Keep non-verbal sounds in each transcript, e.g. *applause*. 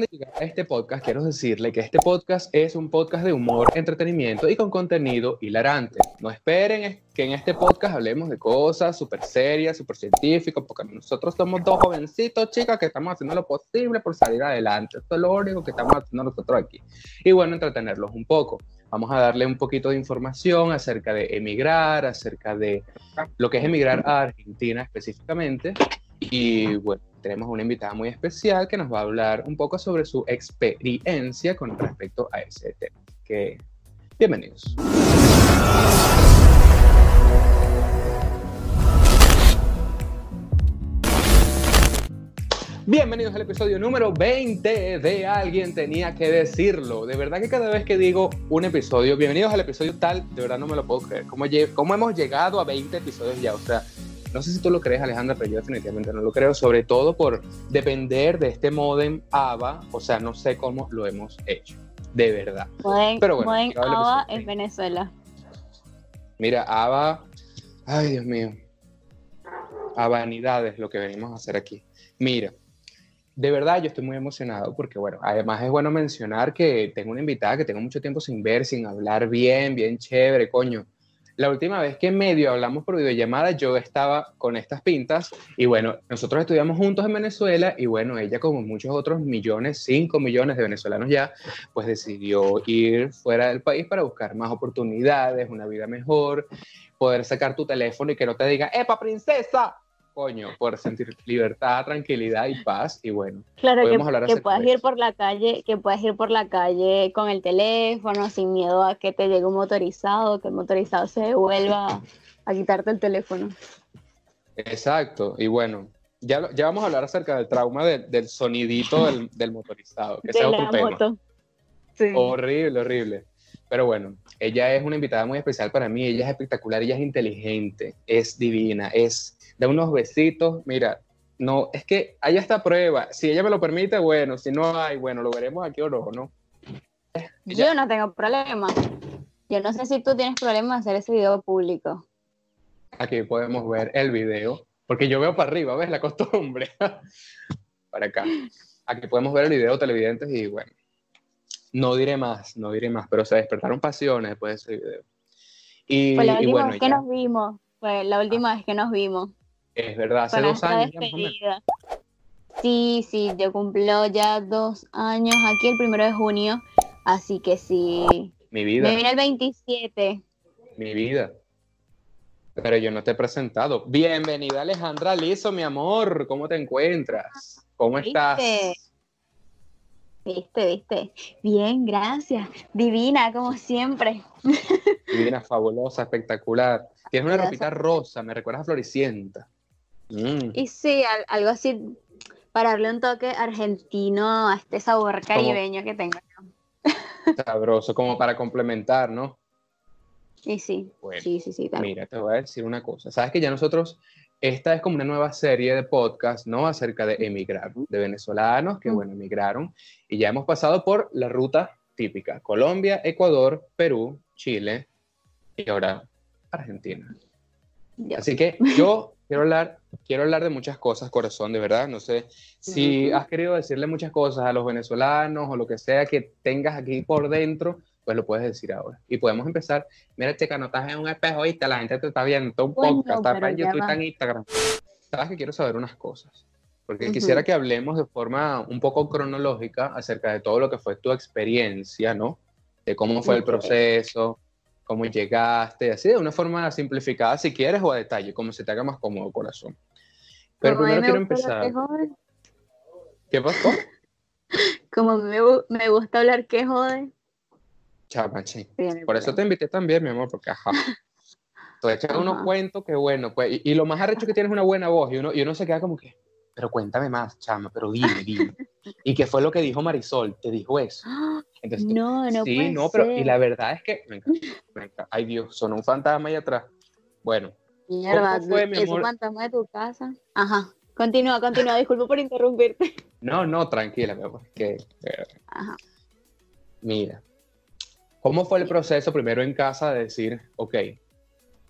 de llegar a este podcast, quiero decirle que este podcast es un podcast de humor, entretenimiento y con contenido hilarante. No esperen que en este podcast hablemos de cosas súper serias, súper científicas, porque nosotros somos dos jovencitos, chicas, que estamos haciendo lo posible por salir adelante. Esto es lo único que estamos haciendo nosotros aquí. Y bueno, entretenerlos un poco. Vamos a darle un poquito de información acerca de emigrar, acerca de lo que es emigrar a Argentina específicamente. Y bueno, tenemos una invitada muy especial que nos va a hablar un poco sobre su experiencia con respecto a ese tema. Que, bienvenidos. Bienvenidos al episodio número 20 de Alguien tenía que decirlo. De verdad que cada vez que digo un episodio, bienvenidos al episodio tal, de verdad no me lo puedo creer. ¿Cómo, cómo hemos llegado a 20 episodios ya? O sea, no sé si tú lo crees, Alejandra, pero yo definitivamente no lo creo, sobre todo por depender de este modem AVA, o sea, no sé cómo lo hemos hecho, de verdad. pero bueno, AVA en Venezuela. Mira, AVA, ay Dios mío, a vanidad es lo que venimos a hacer aquí. Mira, de verdad yo estoy muy emocionado porque, bueno, además es bueno mencionar que tengo una invitada que tengo mucho tiempo sin ver, sin hablar bien, bien chévere, coño la última vez que medio hablamos por videollamada, yo estaba con estas pintas y bueno, nosotros estudiamos juntos en Venezuela y bueno, ella como muchos otros millones, 5 millones de venezolanos ya, pues decidió ir fuera del país para buscar más oportunidades, una vida mejor, poder sacar tu teléfono y que no te diga, ¡Epa, princesa! Coño, por sentir libertad, tranquilidad y paz. Y bueno, claro que, que puedas ir por la calle, que puedas ir por la calle con el teléfono, sin miedo a que te llegue un motorizado, que el motorizado se devuelva a quitarte el teléfono. Exacto, y bueno, ya, ya vamos a hablar acerca del trauma del sonidito del, motorizado, que sea otro tema. Horrible, horrible. Pero bueno, ella es una invitada muy especial para mí, ella es espectacular, ella es inteligente, es divina, es de unos besitos, mira, no, es que hay esta prueba, si ella me lo permite, bueno, si no hay, bueno, lo veremos aquí o no, ¿no? Yo no tengo problema. Yo no sé si tú tienes problema en hacer ese video público. Aquí podemos ver el video, porque yo veo para arriba, ¿ves? La costumbre. *laughs* para acá. Aquí podemos ver el video, televidentes, y bueno, no diré más, no diré más, pero se despertaron pasiones después de ese video. Y, Fue la última vez que nos vimos, fue la última vez que nos vimos. Es verdad, hace dos años. Sí, sí, yo cumplo ya dos años aquí el primero de junio, así que sí. Mi vida. Me viene el 27. Mi vida. Pero yo no te he presentado. Bienvenida Alejandra Lizo, mi amor. ¿Cómo te encuentras? ¿Cómo estás? Viste, viste. Bien, gracias. Divina, como siempre. *laughs* Divina, fabulosa, espectacular. Tienes una ropita rosa, me recuerdas a Floricienta. Mm. Y sí, algo así para darle un toque argentino a este sabor caribeño que tengo. Sabroso, como para complementar, ¿no? Y sí, sí, sí, sí. Mira, te voy a decir una cosa. Sabes que ya nosotros, esta es como una nueva serie de podcast, ¿no? Acerca de emigrar, de venezolanos que, bueno, emigraron y ya hemos pasado por la ruta típica, Colombia, Ecuador, Perú, Chile y ahora Argentina. Así que yo quiero hablar, quiero hablar de muchas cosas, corazón, de verdad. No sé si has querido decirle muchas cosas a los venezolanos o lo que sea que tengas aquí por dentro, pues lo puedes decir ahora. Y podemos empezar. Mira, chica, no estás en un espejo, ¿viste? La gente te está viendo, un podcast, está en YouTube, está en Instagram. Sabes que quiero saber unas cosas. Porque quisiera que hablemos de forma un poco cronológica acerca de todo lo que fue tu experiencia, ¿no? De cómo fue el proceso, cómo llegaste, así de una forma simplificada si quieres o a detalle, como se te haga más cómodo corazón. Pero primero quiero empezar. ¿Qué pasó? *laughs* Como me, me, gusta hablar que jode. Chama, Por eso te invité también, mi amor, porque ajá. Te echas unos cuentos que bueno, pues, y, lo más arrecho es que tienes una buena voz y uno, y uno se queda como que, pero cuéntame más, chama, pero dime, dime. ¿Y qué fue lo que dijo Marisol? ¿Te dijo eso? no, no Sí, no, pero y la verdad es que, ay Dios, sonó un fantasma ahí atrás. Bueno. Mierda, fue, mi amor? fantasma de tu casa? Ajá. Continúa, continúa, disculpo por interrumpirte. No, no, tranquila, mi amor. Que, Ajá. Mira, ¿cómo fue el proceso primero en casa de decir, ok,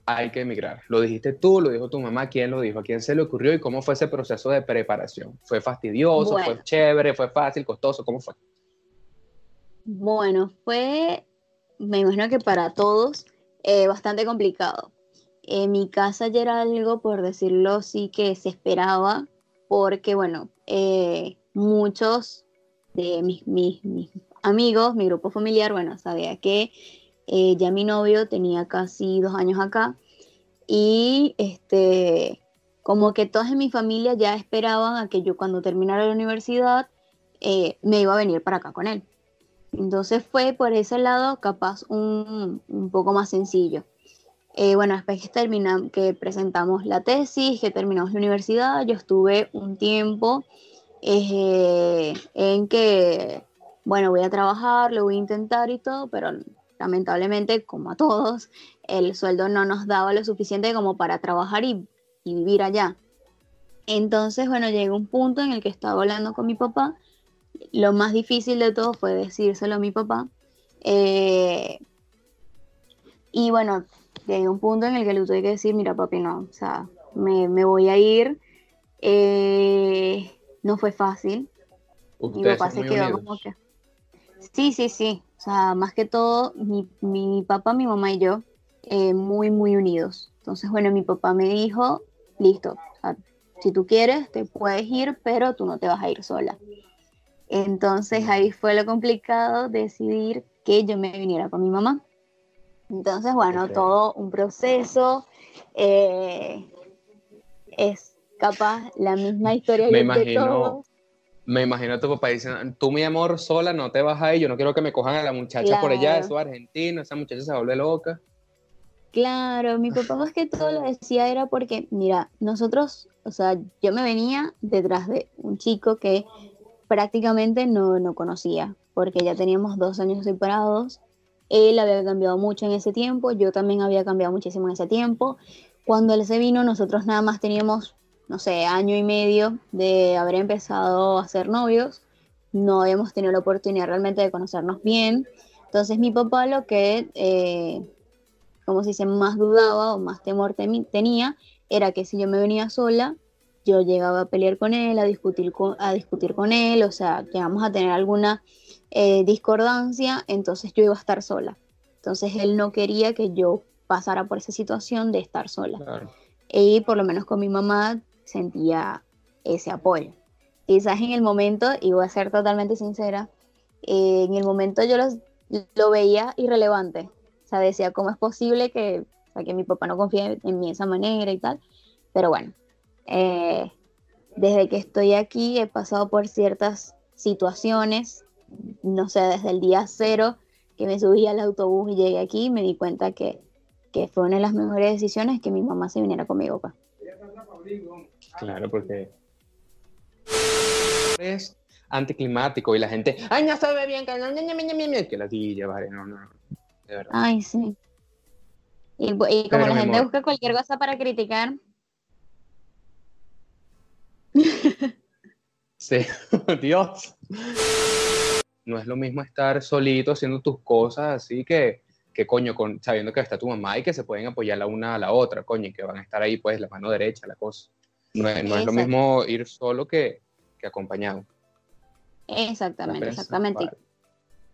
hay que emigrar? ¿Lo dijiste tú, lo dijo tu mamá? ¿Quién lo dijo? ¿A quién se le ocurrió? ¿Y cómo fue ese proceso de preparación? ¿Fue fastidioso? ¿Fue chévere? ¿Fue fácil? ¿Costoso? ¿Cómo fue? Bueno, fue, me imagino que para todos, eh, bastante complicado. En mi casa ya era algo, por decirlo así, que se esperaba, porque, bueno, eh, muchos de mis, mis, mis, amigos, mi grupo familiar, bueno, sabía que eh, ya mi novio tenía casi dos años acá y este, como que todas en mi familia ya esperaban a que yo cuando terminara la universidad eh, me iba a venir para acá con él. Entonces fue por ese lado capaz un, un poco más sencillo. Eh, bueno, después que, que presentamos la tesis, que terminamos la universidad, yo estuve un tiempo en que, bueno, voy a trabajar, lo voy a intentar y todo, pero lamentablemente, como a todos, el sueldo no nos daba lo suficiente como para trabajar y, vivir allá. Entonces, bueno, llegó un punto en el que estaba hablando con mi papá. Lo más difícil de todo fue decírselo a mi papá. Eh, y bueno, llegó un punto en el que le tuve que decir, mira papi, no, o sea, me, voy a ir. Eh, no fue fácil. Mi papá se quedó como que... Sí, sí, sí. O sea, más que todo, mi, mi papá, mi mamá y yo, eh, muy, muy unidos. Entonces, bueno, mi papá me dijo, listo, si tú quieres, te puedes ir, pero tú no te vas a ir sola. Entonces ahí fue lo complicado decidir que yo me viniera con mi mamá. Entonces, bueno, todo un proceso. Eh, es capaz la misma historia me imagino, me imagino a tu papá diciendo, tú mi amor sola no te vas a ir, yo no quiero que me cojan a la muchacha por allá, eso es argentino, esa muchacha se vuelve loca. Claro, mi papá más que todo lo decía era porque, mira, nosotros, o sea, yo me venía detrás de un chico que prácticamente no, no conocía, porque ya teníamos dos años separados, él había cambiado mucho en ese tiempo, yo también había cambiado muchísimo en ese tiempo. Cuando él se vino, nosotros nada más teníamos no sé, año y medio de haber empezado a ser novios, no habíamos tenido la oportunidad realmente de conocernos bien. Entonces mi papá lo que, eh, como se dice, más dudaba o más temor tenía era que si yo me venía sola, yo llegaba a pelear con él, a discutir con, a discutir con él, o sea, que vamos a tener alguna eh, discordancia, entonces yo iba a estar sola. Entonces él no quería que yo pasara por esa situación de estar sola. Y por lo menos con mi mamá sentía ese apoyo. Quizás en el momento, y voy a ser totalmente sincera, eh, en el momento yo lo veía irrelevante. O sea, decía, ¿cómo es posible que, que mi papá no confíe en mí de esa manera y tal? Pero bueno, eh, desde que estoy aquí he pasado por ciertas situaciones, no sé, desde el día cero que me subí al autobús y llegué aquí, me di cuenta que, que fue una de las mejores decisiones que mi mamá se viniera conmigo. Pa. Claro, porque es anticlimático y la gente, ay, no se ve bien, que no, que la tilla, vale, no, no, de verdad. Ay, sí. Y, y como la gente busca cualquier cosa para criticar. *laughs* Sí, *laughs* Dios. No es lo mismo estar solito haciendo tus cosas así que, que coño, con, sabiendo que está tu mamá y que se pueden apoyar la una a la otra, coño, y que van a estar ahí pues la mano derecha, la cosa. No es, lo mismo ir solo que, acompañado. Exactamente, exactamente.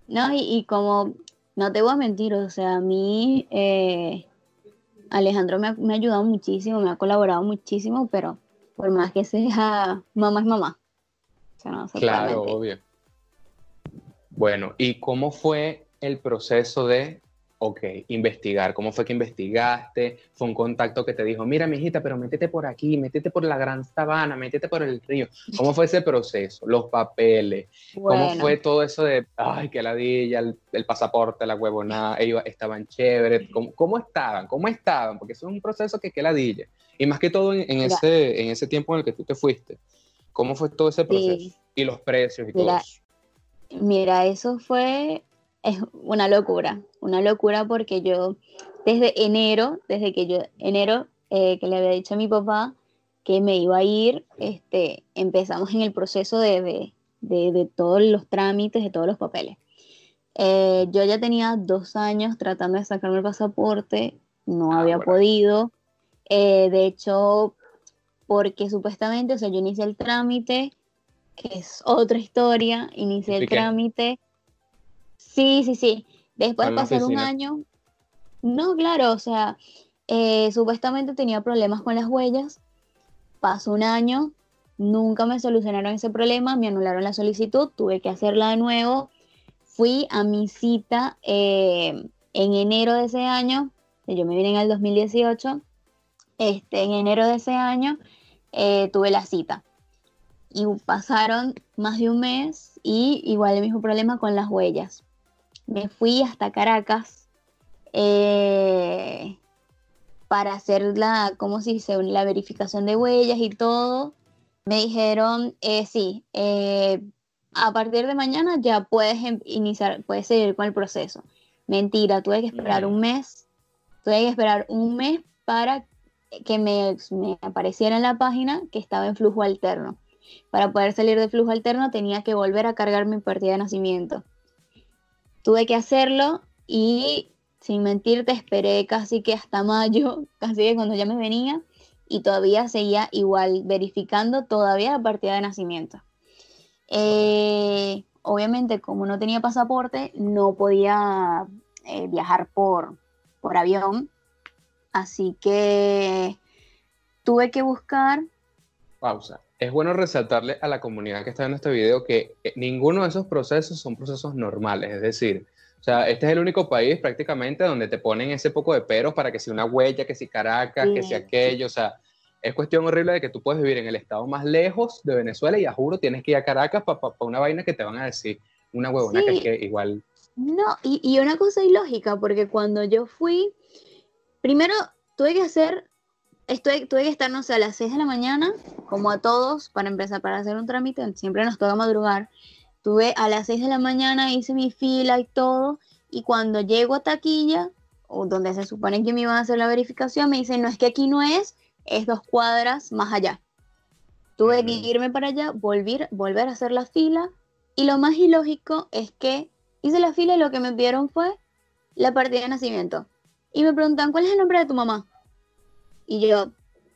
No, y, como, no te voy a mentir, o sea, a mí eh, Alejandro me ha, me ha, ayudado muchísimo, me ha colaborado muchísimo, pero por más que sea mamá es mamá. claro, obvio. Bueno, ¿y cómo fue el proceso de Ok, investigar. ¿Cómo fue que investigaste? ¿Fue un contacto que te dijo, mira, mijita, pero métete por aquí, métete por la gran sabana, métete por el río? ¿Cómo fue ese proceso? Los papeles. ¿Cómo fue todo eso de, ay, qué ladilla, el, el pasaporte, la huevonada, ellos estaban chéveres? ¿Cómo, estaban? ¿Cómo estaban? Porque eso es un proceso que qué ladilla. Y más que todo en, ese, en ese tiempo en el que tú te fuiste. ¿Cómo fue todo ese proceso? Y los precios y todo eso. Mira, eso fue es una locura, una locura porque yo desde enero, desde que yo, enero, eh, que le había dicho a mi papá que me iba a ir, este, empezamos en el proceso de, de, todos los trámites, de todos los papeles. Eh, yo ya tenía dos años tratando de sacarme el pasaporte, no Ah, había bueno. podido. Eh, de hecho, porque supuestamente, o sea, yo inicié el trámite, que es otra historia, inicié el trámite. Sí, sí, sí. Después de pasar un año, no, claro, o sea, eh, supuestamente tenía problemas con las huellas. Pasó un año, nunca me solucionaron ese problema, me anularon la solicitud, tuve que hacerla de nuevo. Fui a mi cita eh, en enero de ese año, yo me vine en el 2018, este, en enero de ese año eh, tuve la cita. Y pasaron más de un mes y igual el mismo problema con las huellas. Me fui hasta Caracas eh, para hacer la, ¿cómo se dice? La verificación de huellas y todo. Me dijeron, eh, sí, eh, a partir de mañana ya puedes em- iniciar, puedes seguir con el proceso. Mentira, tuve que esperar un mes. Tuve que esperar un mes para que me, me apareciera en la página que estaba en flujo alterno. Para poder salir de flujo alterno tenía que volver a cargar mi partida de nacimiento. Tuve que hacerlo y sin mentirte esperé casi que hasta mayo, *laughs* casi que cuando ya me venía y todavía seguía igual verificando todavía la partida de nacimiento. Eh, obviamente como no tenía pasaporte no podía eh, viajar por, por avión, así que tuve que buscar Pausa. Es bueno resaltarle a la comunidad que está viendo este video que eh, ninguno de esos procesos son procesos normales. Es decir, o sea, este es el único país prácticamente donde te ponen ese poco de peros para que si una huella, que si Caracas, que si aquello. O sea, es cuestión horrible de que tú puedes vivir en el estado más lejos de Venezuela y a juro tienes que ir a Caracas para una vaina que te van a decir una huevona que Sí. es que igual. No, y, y una cosa ilógica, porque cuando yo fui, primero tuve que hacer, estuve, tuve que estar, no sé, a las 6 de la mañana, como a todos, para empezar, para hacer un trámite, siempre nos toca madrugar. Tuve a las 6 de la mañana, hice mi fila y todo, y cuando llego a taquilla, o donde se supone que me iban a hacer la verificación, me dicen, no, es que aquí no es, es dos cuadras más allá. Tuve que Mm. irme para allá, volver, volver a hacer la fila, y lo más ilógico es que hice la fila y lo que me pidieron fue la partida de nacimiento. Y me preguntan, ¿cuál es el nombre de tu mamá? Y yo,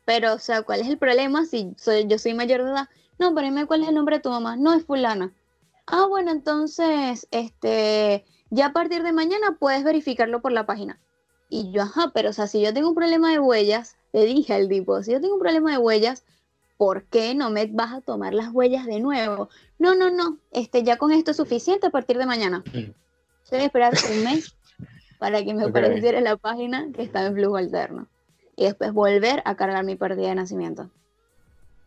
pero, o sea, ¿cuál es el problema si soy, yo soy mayor de edad? No, pero dime cuál es el nombre de tu mamá. No, es fulana. Ah, bueno, entonces, este, ya a partir de mañana puedes verificarlo por la página. Y yo, ajá, pero, o sea, si yo tengo un problema de huellas, le dije al tipo, si yo tengo un problema de huellas, ¿por qué no me vas a tomar las huellas de nuevo? No, no, no, este, ya con esto es suficiente a partir de mañana. Que esperar un mes para que me apareciera la página que estaba en flujo alterno. Y después volver a cargar mi partida de nacimiento.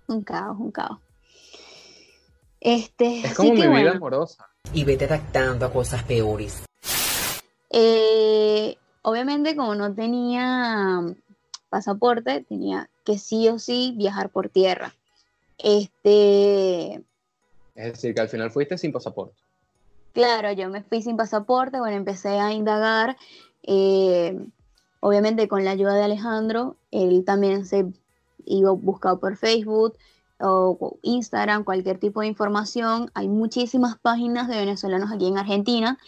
Un caos, un caos. Este, Es como mi vida bueno, amorosa. y vete adaptando a cosas peores. eh, obviamente como no tenía pasaporte, tenía que sí o sí viajar por tierra. Este, Es decir, que al final fuiste sin pasaporte. Claro, yo me fui sin pasaporte, bueno, empecé a indagar, eh, obviamente con la ayuda de Alejandro, él también se iba buscado por Facebook o Instagram, cualquier tipo de información. Hay muchísimas páginas de venezolanos aquí en Argentina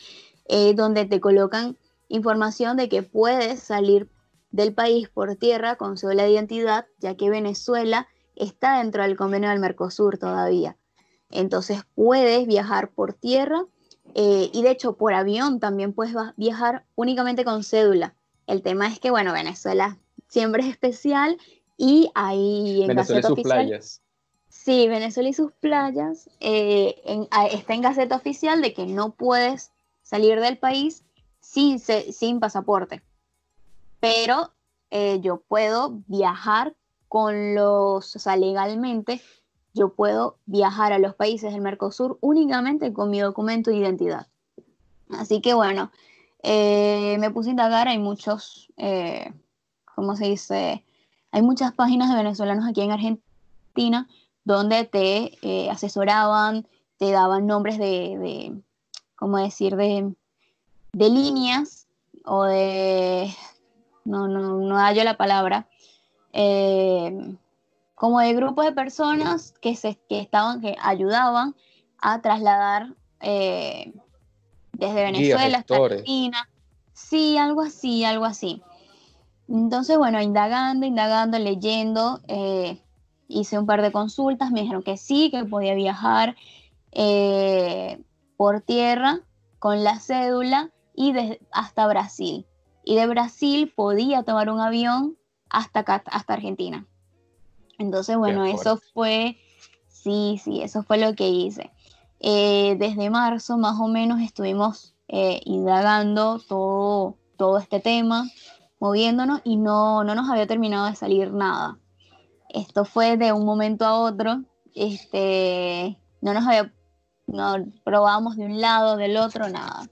eh, donde te colocan información de que puedes salir del país por tierra con cédula de identidad, ya que Venezuela está dentro del convenio del Mercosur todavía. Entonces puedes viajar por tierra eh, y de hecho por avión también puedes viajar únicamente con cédula. El tema es que, bueno, Venezuela siempre es especial y ahí en Venezuela y Gaceta sus Oficial. playas. Sí, Venezuela y sus playas eh, en- a- está en Gaceta Oficial de que no puedes salir del país sin, sin pasaporte. Pero eh, yo puedo viajar con los, o sea, legalmente, yo puedo viajar a los países del Mercosur únicamente con mi documento de identidad. Así que bueno, eh, me puse a indagar, hay muchos, eh, ¿cómo se dice? Hay muchas páginas de venezolanos aquí en Argentina donde te eh, asesoraban, te daban nombres de, de ¿cómo decir?, de, de líneas o de, no, no, no hallo la palabra, eh, como de grupos de personas que, se, que estaban, que ayudaban a trasladar desde Venezuela hasta. Argentina. Sí, algo así, algo así. Entonces, bueno, indagando, indagando, leyendo, eh, hice un par de consultas, me dijeron que sí, que podía viajar eh, por tierra con la cédula y hasta Brasil. Y de Brasil podía tomar un avión hasta, hasta Argentina. Entonces, bueno, eso fue, sí, sí, eso fue lo que hice. Eh, desde marzo más o menos estuvimos indagando todo, todo este tema moviéndonos y no, no nos había terminado de salir nada. Esto fue de un momento a otro, este, no nos había, no probábamos de un lado, del otro, nada.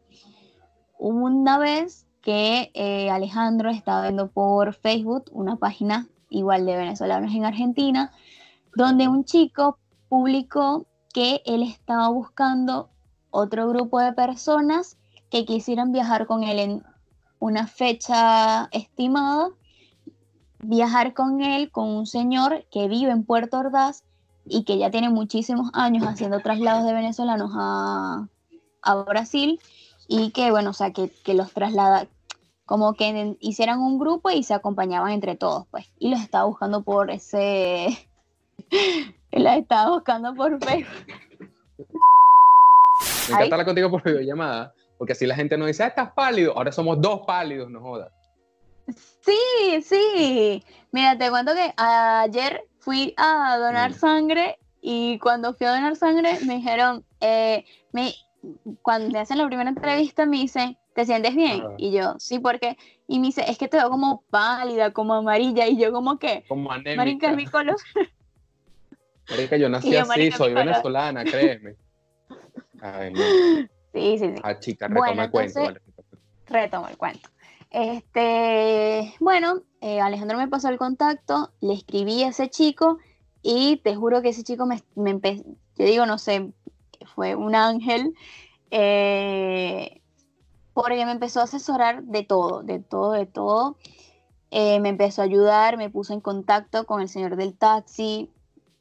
Hubo una vez que eh, Alejandro estaba viendo por Facebook una página igual de venezolanos en Argentina, donde un chico publicó que él estaba buscando otro grupo de personas que quisieran viajar con él en una fecha estimada, viajar con él, con un señor que vive en Puerto Ordaz y que ya tiene muchísimos años haciendo traslados de venezolanos a, Brasil y que, bueno, o sea, que, los traslada, como que hicieran un grupo y se acompañaban entre todos, pues, y los estaba buscando por ese, los estaba buscando por *laughs* Facebook. Me encanta hablar contigo por videollamada, porque así la gente no dice, ah, estás pálido, ahora somos dos pálidos, no jodas. Sí, sí. Mira, te cuento que ayer fui a donar mm. sangre y cuando fui a donar sangre me dijeron, eh, me, cuando me hacen la primera entrevista me dice, ¿te sientes bien? Y yo, sí, porque, y me dice, es que te veo como pálida, como amarilla, y yo como que, como anémica. Marica, mi color. *laughs* Marica, yo nací así, soy venezolana, créeme. Ay, no. Sí, sí, sí. Ah, chica, retoma el cuento. Retomo el cuento. Este, bueno, eh, Alejandro me pasó el contacto, le escribí a ese chico y te juro que ese chico me, me empezó, yo digo, no sé, fue un ángel, eh, porque me empezó a asesorar de todo, de todo, de todo. Eh, me empezó a ayudar, me puso en contacto con el señor del taxi,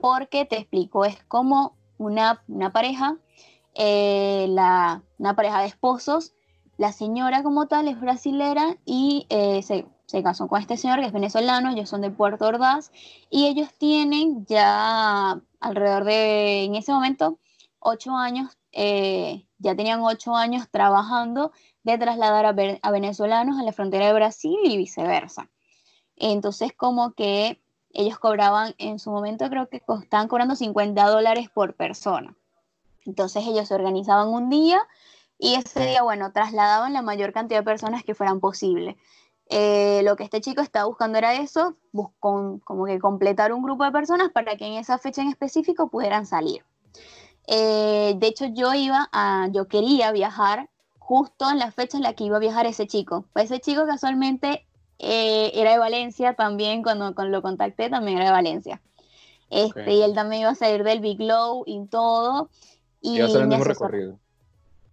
porque te explico, es como una, una pareja eh, la, una pareja de esposos. La señora como tal es brasilera y eh, se, casó con este señor que es venezolano, ellos son de Puerto Ordaz y ellos tienen ya alrededor de, en ese momento, ocho años, eh, ya tenían ocho años trabajando de trasladar a, a, venezolanos a la frontera de Brasil y viceversa. Entonces como que ellos cobraban, en su momento creo que estaban cobrando 50 dólares por persona. Entonces ellos se organizaban un día y ese día, bueno, trasladaban la mayor cantidad de personas que fueran posible. Eh, lo que este chico estaba buscando era eso, buscó como que completar un grupo de personas para que en esa fecha en específico pudieran salir. Eh, de hecho, yo iba a, yo quería viajar justo en la fecha en la que iba a viajar ese chico. Ese chico casualmente eh, era de Valencia también, cuando, lo contacté también era de Valencia. Este, Y él también iba a salir del Big Low y todo. Y Iba a ser el mismo recorrido.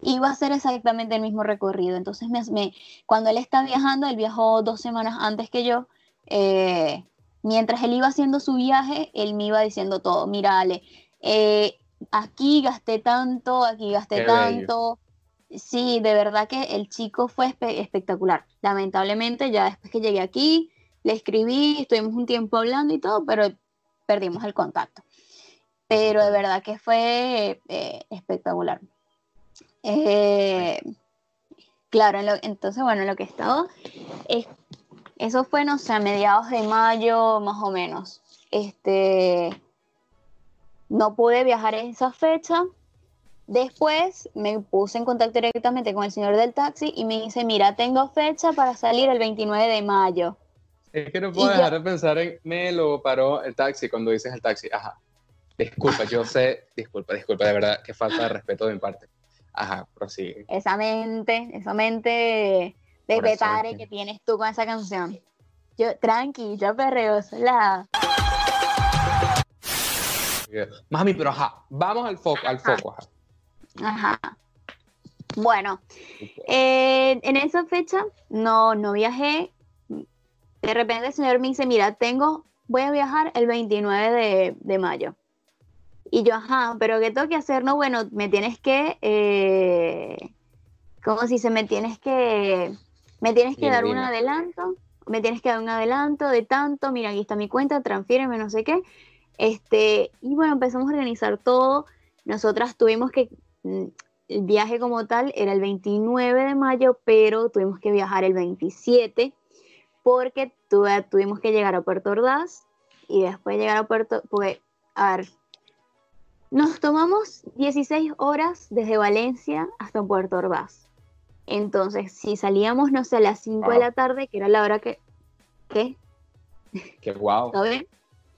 Iba a exactamente el mismo recorrido. Entonces, me, cuando él está viajando, él viajó dos semanas antes que yo. Eh, mientras él iba haciendo su viaje, él me iba diciendo todo. Mira, Ale, eh, aquí gasté tanto, aquí gasté tanto. Sí, de verdad que el chico fue espectacular. Lamentablemente, ya después que llegué aquí, le escribí, estuvimos un tiempo hablando y todo, pero perdimos el contacto pero de verdad que fue eh, espectacular. Eh, claro, entonces, bueno, lo que estaba, es, eso fue, no sé, a mediados de mayo más o menos. Este, no pude viajar en esa fecha. Después me puse en contacto directamente con el señor del taxi y me dice, mira, tengo fecha para salir el 29 de mayo. Es que no puedo dejar de pensar en, me lo paró el taxi cuando dices el taxi, ajá. Disculpa, yo sé, disculpa, disculpa, de verdad, que falta de respeto de mi parte. Ajá, prosigue. Esa mente, esa mente de petare que tienes tú con esa canción. Yo, tranqui, yo perreo la. Mami, pero ajá, vamos al foco, al foco, ajá. Ajá. Bueno, eh, en esa fecha no, no viajé. De repente el señor me dice, mira, tengo, voy a viajar el 29 de, de mayo. Y yo, ajá, pero ¿qué tengo que hacer? No, bueno, me tienes que, eh, como si se me tienes que, me tienes que dar un adelanto, me tienes que dar un adelanto de tanto, mira, aquí está mi cuenta, transfiéreme, no sé qué. Este, y bueno, empezamos a organizar todo. Nosotras tuvimos que, el viaje como tal era el 29 de mayo, pero tuvimos que viajar el 27 porque tuvimos que llegar a Puerto Ordaz y después llegar a Puerto, porque, a ver, nos tomamos 16 horas desde Valencia hasta Puerto Ordaz. Entonces, si salíamos, no sé, a las 5 de Wow. la tarde, que era la hora que... ¿Qué? Qué guau. ¿Todo bien?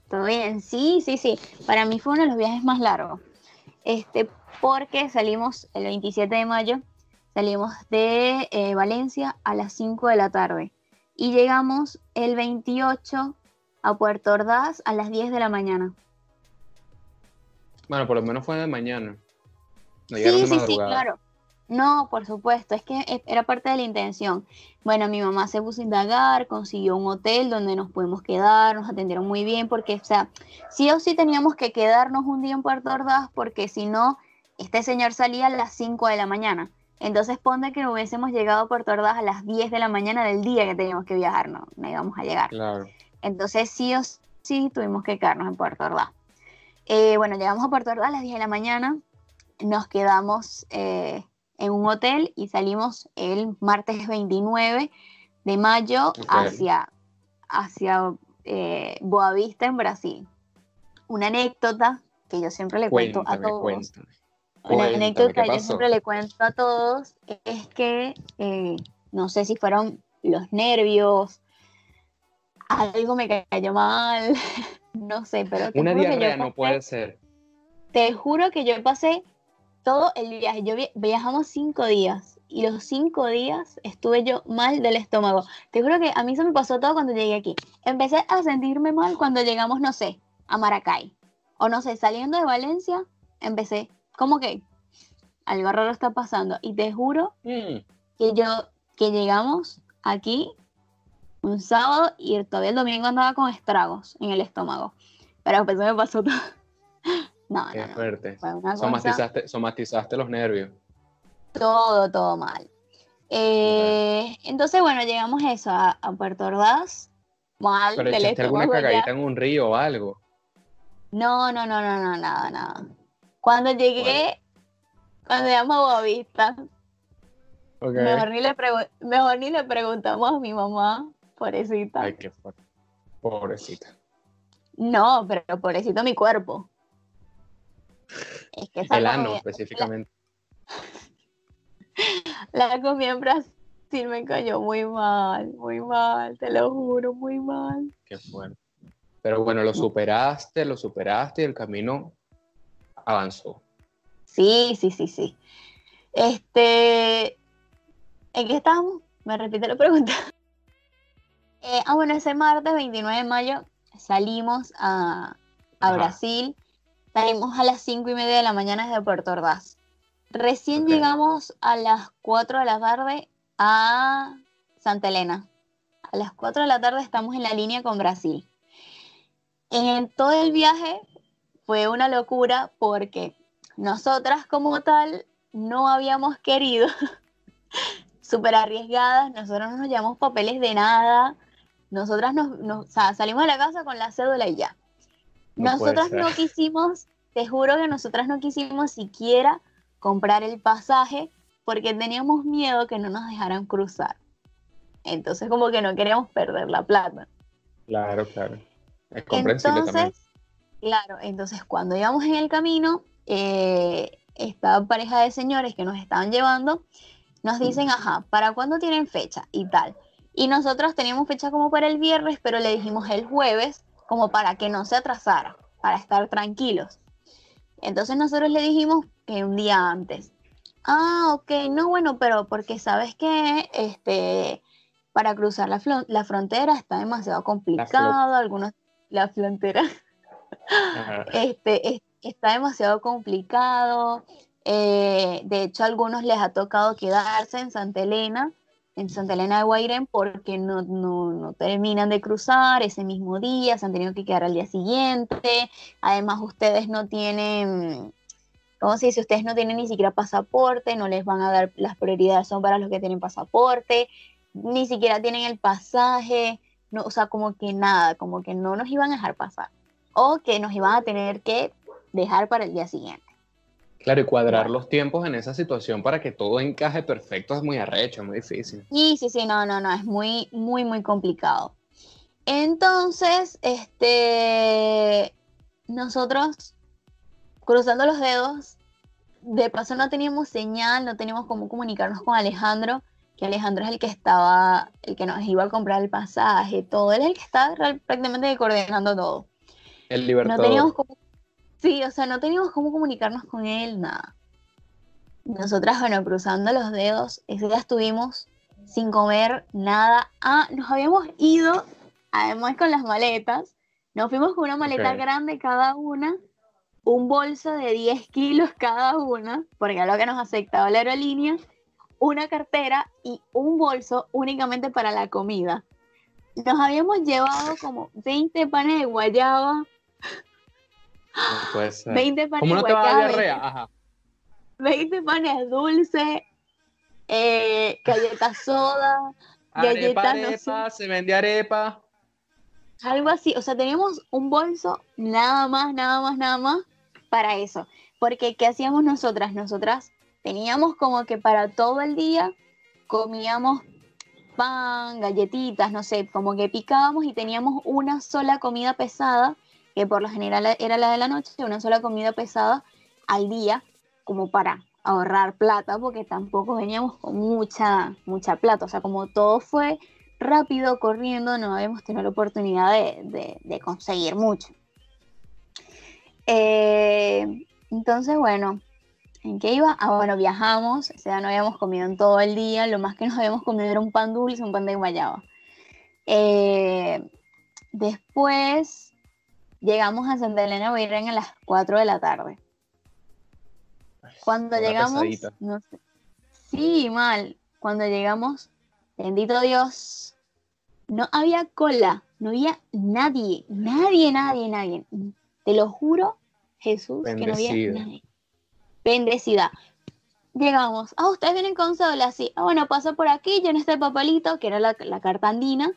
¿Todo bien? Sí, sí, sí. Para mí fue uno de los viajes más largos. Este, porque salimos el 27 de mayo, salimos de eh, Valencia a las 5 de la tarde y llegamos el 28 a Puerto Ordaz a las 10 de la mañana. Bueno, por lo menos fue de mañana. No Sí, de sí, sí, claro. No, por supuesto, es que e- era parte de la intención. Bueno, mi mamá se puso a indagar, consiguió un hotel donde nos pudimos quedar, nos atendieron muy bien, porque, o sea, sí o sí teníamos que quedarnos un día en Puerto Ordaz, porque si no, este señor salía a las 5 de la mañana. Entonces, ponte que hubiésemos llegado a Puerto Ordaz a las 10 de la mañana del día que teníamos que viajar, no, no íbamos a llegar. Claro. Entonces sí o sí tuvimos que quedarnos en Puerto Ordaz. Eh, bueno, llegamos a Puerto Ordaz a las 10 de la mañana, nos quedamos eh, en un hotel y salimos el martes 29 de mayo hacia, hacia eh, Boavista en Brasil. Una anécdota que yo siempre le cuento a todos. cuéntame. Una anécdota ¿qué que yo siempre le cuento a todos es que eh, no sé si fueron los nervios, algo me cayó mal, *laughs* no sé, pero te Una juro que yo diarrea no puede ser. te juro que yo pasé todo el viaje. Yo vi- viajamos cinco días y los cinco días estuve yo mal del estómago. Te juro que a mí se me pasó todo cuando llegué aquí. Empecé a sentirme mal cuando llegamos, no sé, a Maracay. O no sé, saliendo de Valencia, empecé, como que algo raro está pasando. Y te juro Mm, que yo, que llegamos aquí un sábado y todavía el domingo andaba con estragos en el estómago. Pero después me pasó todo. *laughs* No, qué no, no. fuerte. Cosa, Somatizaste, somatizaste los nervios. todo, todo mal. Eh, entonces, bueno, llegamos eso, a, a Puerto Ordaz, mal Pero echaste alguna cagadita en un río o algo. No, no, no, no, no, nada, nada. Cuando llegué, cuando llegamos a Boavista, Ok. mejor, ni le mejor ni le preguntamos a mi mamá, pobrecita. Ay, qué fuerte. Pobrecita. No, pero pobrecito mi cuerpo. Es que El ano, comida- específicamente. *laughs* La comida en Brasil me cayó muy mal, muy mal, te lo juro, muy mal. Qué fuerte. Pero bueno, lo superaste, lo superaste y el camino avanzó. Sí, sí, sí, sí. Este, ¿en qué estamos? Me repite la pregunta. *laughs* Eh, ah, bueno, ese martes 29 de mayo salimos a, a. Brasil. Salimos a las 5 y media de la mañana desde Puerto Ordaz. Recién llegamos a las 4 de la tarde a Santa Elena. A las 4 de la tarde estamos en la línea con Brasil. En todo el viaje fue una locura porque nosotras como tal no habíamos querido, *laughs* súper arriesgadas, nosotros no nos llevamos papeles de nada, nosotras nos, nos- o sea, salimos de la casa con la cédula y ya. No nosotras no quisimos, te juro que nosotras no quisimos siquiera comprar el pasaje porque teníamos miedo que no nos dejaran cruzar. Entonces como que no queríamos perder la plata. Claro, claro. Es comprensible también. Claro, entonces cuando íbamos en el camino, eh, esta pareja de señores que nos estaban llevando nos dicen, ajá, ¿para cuándo tienen fecha? Y tal. Y nosotros teníamos fecha como para el viernes, pero le dijimos el jueves, como para que no se atrasara, para estar tranquilos. Entonces nosotros le dijimos que un día antes. Ah, ok, no, bueno, pero porque sabes que este, para cruzar la, la frontera está demasiado complicado, algunos, la frontera Este, es- está demasiado complicado. eh, de hecho, a algunos les ha tocado quedarse en Santa Elena, en Santa Elena de Guairén, porque no, no, terminan de cruzar ese mismo día, se han tenido que quedar al día siguiente. Además, ustedes no tienen, ¿cómo se dice? Ustedes no tienen ni siquiera pasaporte, no les van a dar las prioridades, son para los que tienen pasaporte. ni siquiera tienen el pasaje, o sea, como que nada, como que no nos iban a dejar pasar. O que nos iban a tener que dejar para el día siguiente. Claro, y cuadrar los tiempos en esa situación para que todo encaje perfecto es muy arrecho, es muy difícil. Sí, sí, sí, no, no, no, es muy, muy, muy complicado. Entonces, este, nosotros cruzando los dedos, de paso no teníamos señal, no teníamos cómo comunicarnos con Alejandro, que Alejandro es el que estaba, el que nos iba a comprar el pasaje, todo, él es el que estaba prácticamente coordinando todo. El libertador. No teníamos sí, o sea, no teníamos cómo comunicarnos con él, nada. Nosotras, bueno, cruzando los dedos, ese día estuvimos sin comer nada. Ah, nos habíamos ido, además con las maletas, nos fuimos con una maleta grande cada una, un bolso de 10 kilos cada una, porque era lo que nos aceptaba la aerolínea, una cartera y un bolso únicamente para la comida. Nos habíamos llevado como 20 panes de guayaba, No puede ser. 20 panes ¿Cómo de no te va a dar guayaba, diarrea? Ajá. 20 panes dulces, eh, galletas soda, Arepa, galletas, no se vende arepa. algo así. O sea, teníamos un bolso nada más, nada más, nada más para eso. Porque, ¿qué hacíamos nosotras? Nosotras teníamos como que para todo el día comíamos pan, galletitas, no sé, como que picábamos y teníamos una sola comida pesada, que por lo general era la de la noche, una sola comida pesada al día, como para ahorrar plata, porque tampoco veníamos con mucha, mucha plata. O sea, como todo fue rápido, corriendo, no habíamos tenido la oportunidad de, de- de conseguir mucho. Eh, entonces, bueno, ¿en qué iba? Ah, bueno, viajamos, o sea, no habíamos comido en todo el día, lo más que nos habíamos comido era un pan dulce, un pan de guayaba. Eh, después llegamos a Santa Elena Virgen a las 4 de la tarde. Cuando llegamos, pesadita. no sé, sí, mal, cuando llegamos, bendito Dios, no había cola, no había nadie, nadie, nadie, nadie. Te lo juro, Jesús, que no había nadie. Bendecida. Llegamos. Ah, ustedes vienen con cédula, sí. Ah, bueno, pasa por aquí, llena este papelito, que era la, la carta andina.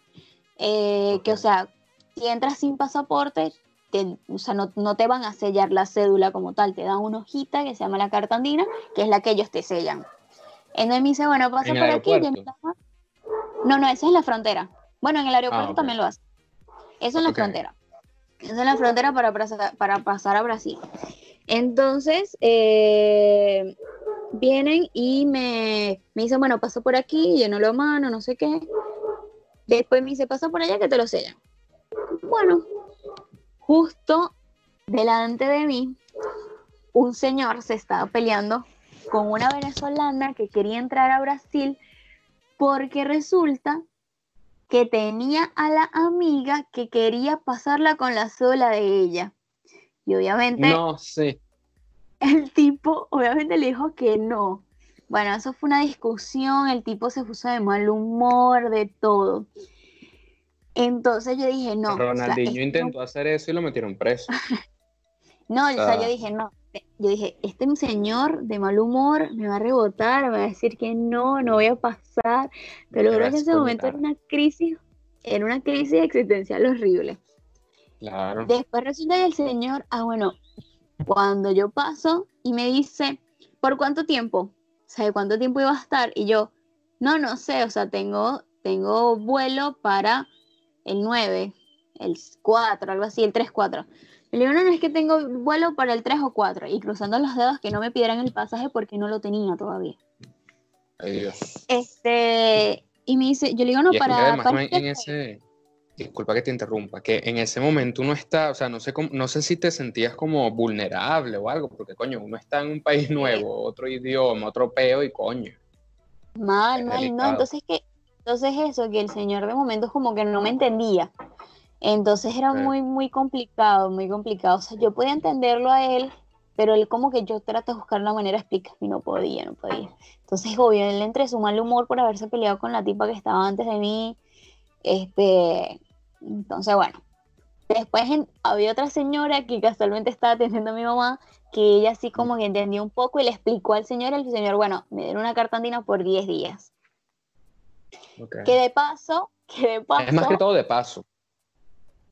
eh, Que, o sea, si entras sin pasaporte, te- o sea, no, no te van a sellar la cédula como tal, te dan una hojita que se llama la carta andina, que es la que ellos te sellan. Entonces me dice, bueno, pasa ¿En el por aquí, No, no, esa es la frontera. Bueno, en el aeropuerto ok. también lo hace. Eso en la frontera. Eso en la frontera para, pasar- para pasar a Brasil. Entonces, eh, vienen y me, me dicen, bueno, pasa por aquí, lleno la mano, no sé qué. Después me dice, pasa por allá que te lo sellan. Bueno, justo delante de mí, un señor se estaba peleando con una venezolana que quería entrar a Brasil porque resulta que tenía a la amiga que quería pasarla con la sola de ella. Y obviamente No sé. el tipo obviamente le dijo que no. Bueno, eso fue una discusión, el tipo se puso de mal humor, de todo. Entonces yo dije, no. o sea, Ronaldinho intentó hacer eso y lo metieron preso. *laughs* No, o sea, sea- yo dije, no. Yo dije, este señor de mal humor me va a rebotar, me va a decir que no, no voy a pasar. Te lo juro que en ese momento era una crisis, era una crisis existencial horrible. Claro. Después resulta que el señor, ah, bueno, cuando yo paso y me dice, ¿por cuánto tiempo? ¿Sabe cuánto tiempo iba a estar? Y yo, no, no sé, o sea, tengo, tengo vuelo para el 9, el 4, algo así, el 3, 4. Le digo, no, no, es que tengo vuelo para el 3 o 4. Y cruzando los dedos que no me pidieran el pasaje porque no lo tenía todavía. Ay, Dios. Este, y me dice, yo le digo, no, Y para, además para no en, ese, disculpa que te interrumpa, que en ese momento uno está, o sea, no sé cómo- no sé si te sentías como vulnerable o algo, porque coño, uno está en un país nuevo, otro idioma, otro peo y coño. Mal, mal, no, entonces que, entonces eso, que el señor de momento como que no me entendía. Entonces era muy, muy complicado, muy complicado. O sea, yo podía entenderlo a él, pero él como que yo traté de buscar la manera de explicar y no podía, no podía. Entonces, obvio, él entre su mal humor por haberse peleado con la tipa que estaba antes de mí, este, entonces bueno. Después en- había otra señora que casualmente estaba atendiendo a mi mamá, que ella sí como que entendió un poco y le explicó al señor, el señor, bueno, me dieron una carta andina por 10 días. Que de paso, *laughs* que de paso. Es más que todo de paso.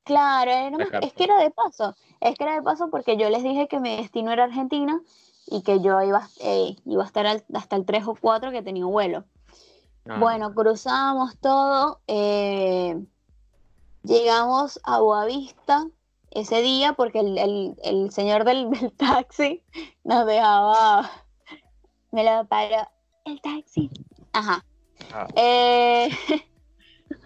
Claro, era más- Exacto. es que era de paso. Es que era de paso porque yo les dije que mi destino era Argentina y que yo iba, eh, iba a estar al- hasta el 3 o 4 que tenía vuelo. Ah, Bueno, cruzamos todo. eh, llegamos a Boavista ese día porque el, el- el señor del, *laughs* del taxi nos dejaba. Me lo paró el taxi. Ajá. Ah, Eh,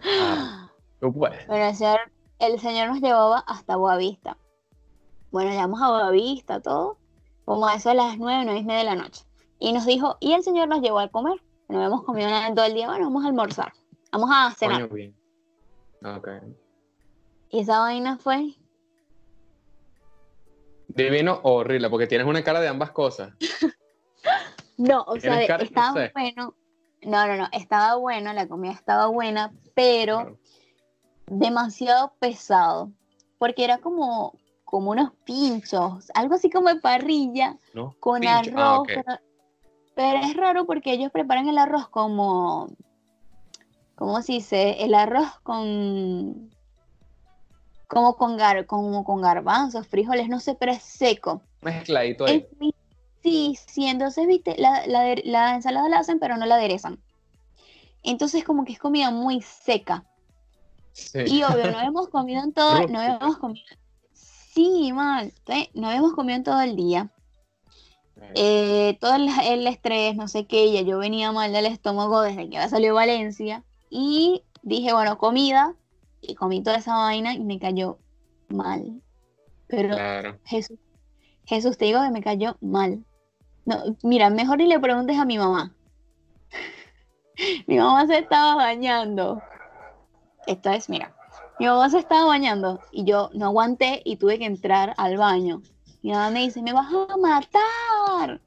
ah. Tú puedes. bueno, el señor, el señor nos llevaba hasta Boavista. Bueno, llegamos a Boavista, todo, como a eso a las nueve, nueve y media de la noche. Y nos dijo, y el señor nos llevó a comer. No habíamos comido nada en todo el día. Bueno, vamos a almorzar. Vamos a cenar. Coño, bien. Ok. Y esa vaina fue. Divino o horrible, porque tienes una cara de ambas cosas. *laughs* No, o sea, estaba sé. bueno. No, no, no, estaba bueno, la comida estaba buena, pero Claro. demasiado pesado. Porque era como, como unos pinchos, algo así como de parrilla, ¿No? con arroz. Ah, ok. pero, pero es raro porque ellos preparan el arroz como. ¿Cómo se dice? El arroz con. Como con, gar, como con garbanzos, frijoles, no sé, pero es seco. Mezcladito ahí. Sí, sí, entonces, viste, la, la, la ensalada la hacen, pero no la aderezan. Entonces, como que es comida muy seca. Sí. Y obvio, no *laughs* hemos comido en todo, no habíamos comido. Sí, mal, ¿sí? no habíamos comido en todo el día. Eh, todo el, el estrés, no sé qué, ya yo venía mal del estómago desde que había salido Valencia. Y dije, bueno, comida. Y comí toda esa vaina y me cayó mal. Pero Claro. Jesús, Jesús, te digo que me cayó mal. No, mira, mejor ni le preguntes a mi mamá. mi mamá se estaba bañando. Esto es, mira, mi mamá se estaba bañando y yo no aguanté y tuve que entrar al baño. Mi mamá me dice, me vas a matar,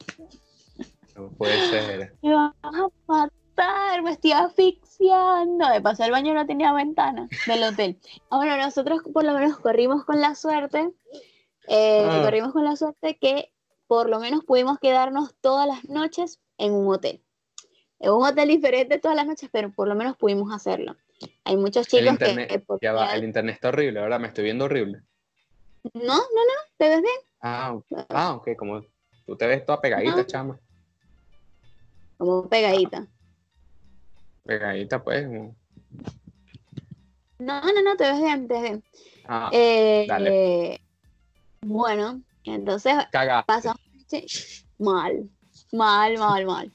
No puede ser. me vas a matar, me estoy asfixiando. De paso, el baño no tenía ventana del hotel. Ahora, nosotros por lo menos corrimos con la suerte, eh, Ah. corrimos con la suerte que por lo menos pudimos quedarnos todas las noches en un hotel. En un hotel diferente todas las noches, pero por lo menos pudimos hacerlo. Hay muchos El chicos que... eh, ya va, el internet está horrible, ahora me estoy viendo horrible. No, no, no, ¿te ves bien? Ah, ok. ah, ok, como tú te ves toda pegadita, chama. Como pegadita. Pegadita, pues. como- No, no, no, te ves bien, te ves bien. Ah, Eh, dale. Bueno, entonces cagaste. pasamos la noche *laughs* mal, mal, mal, mal.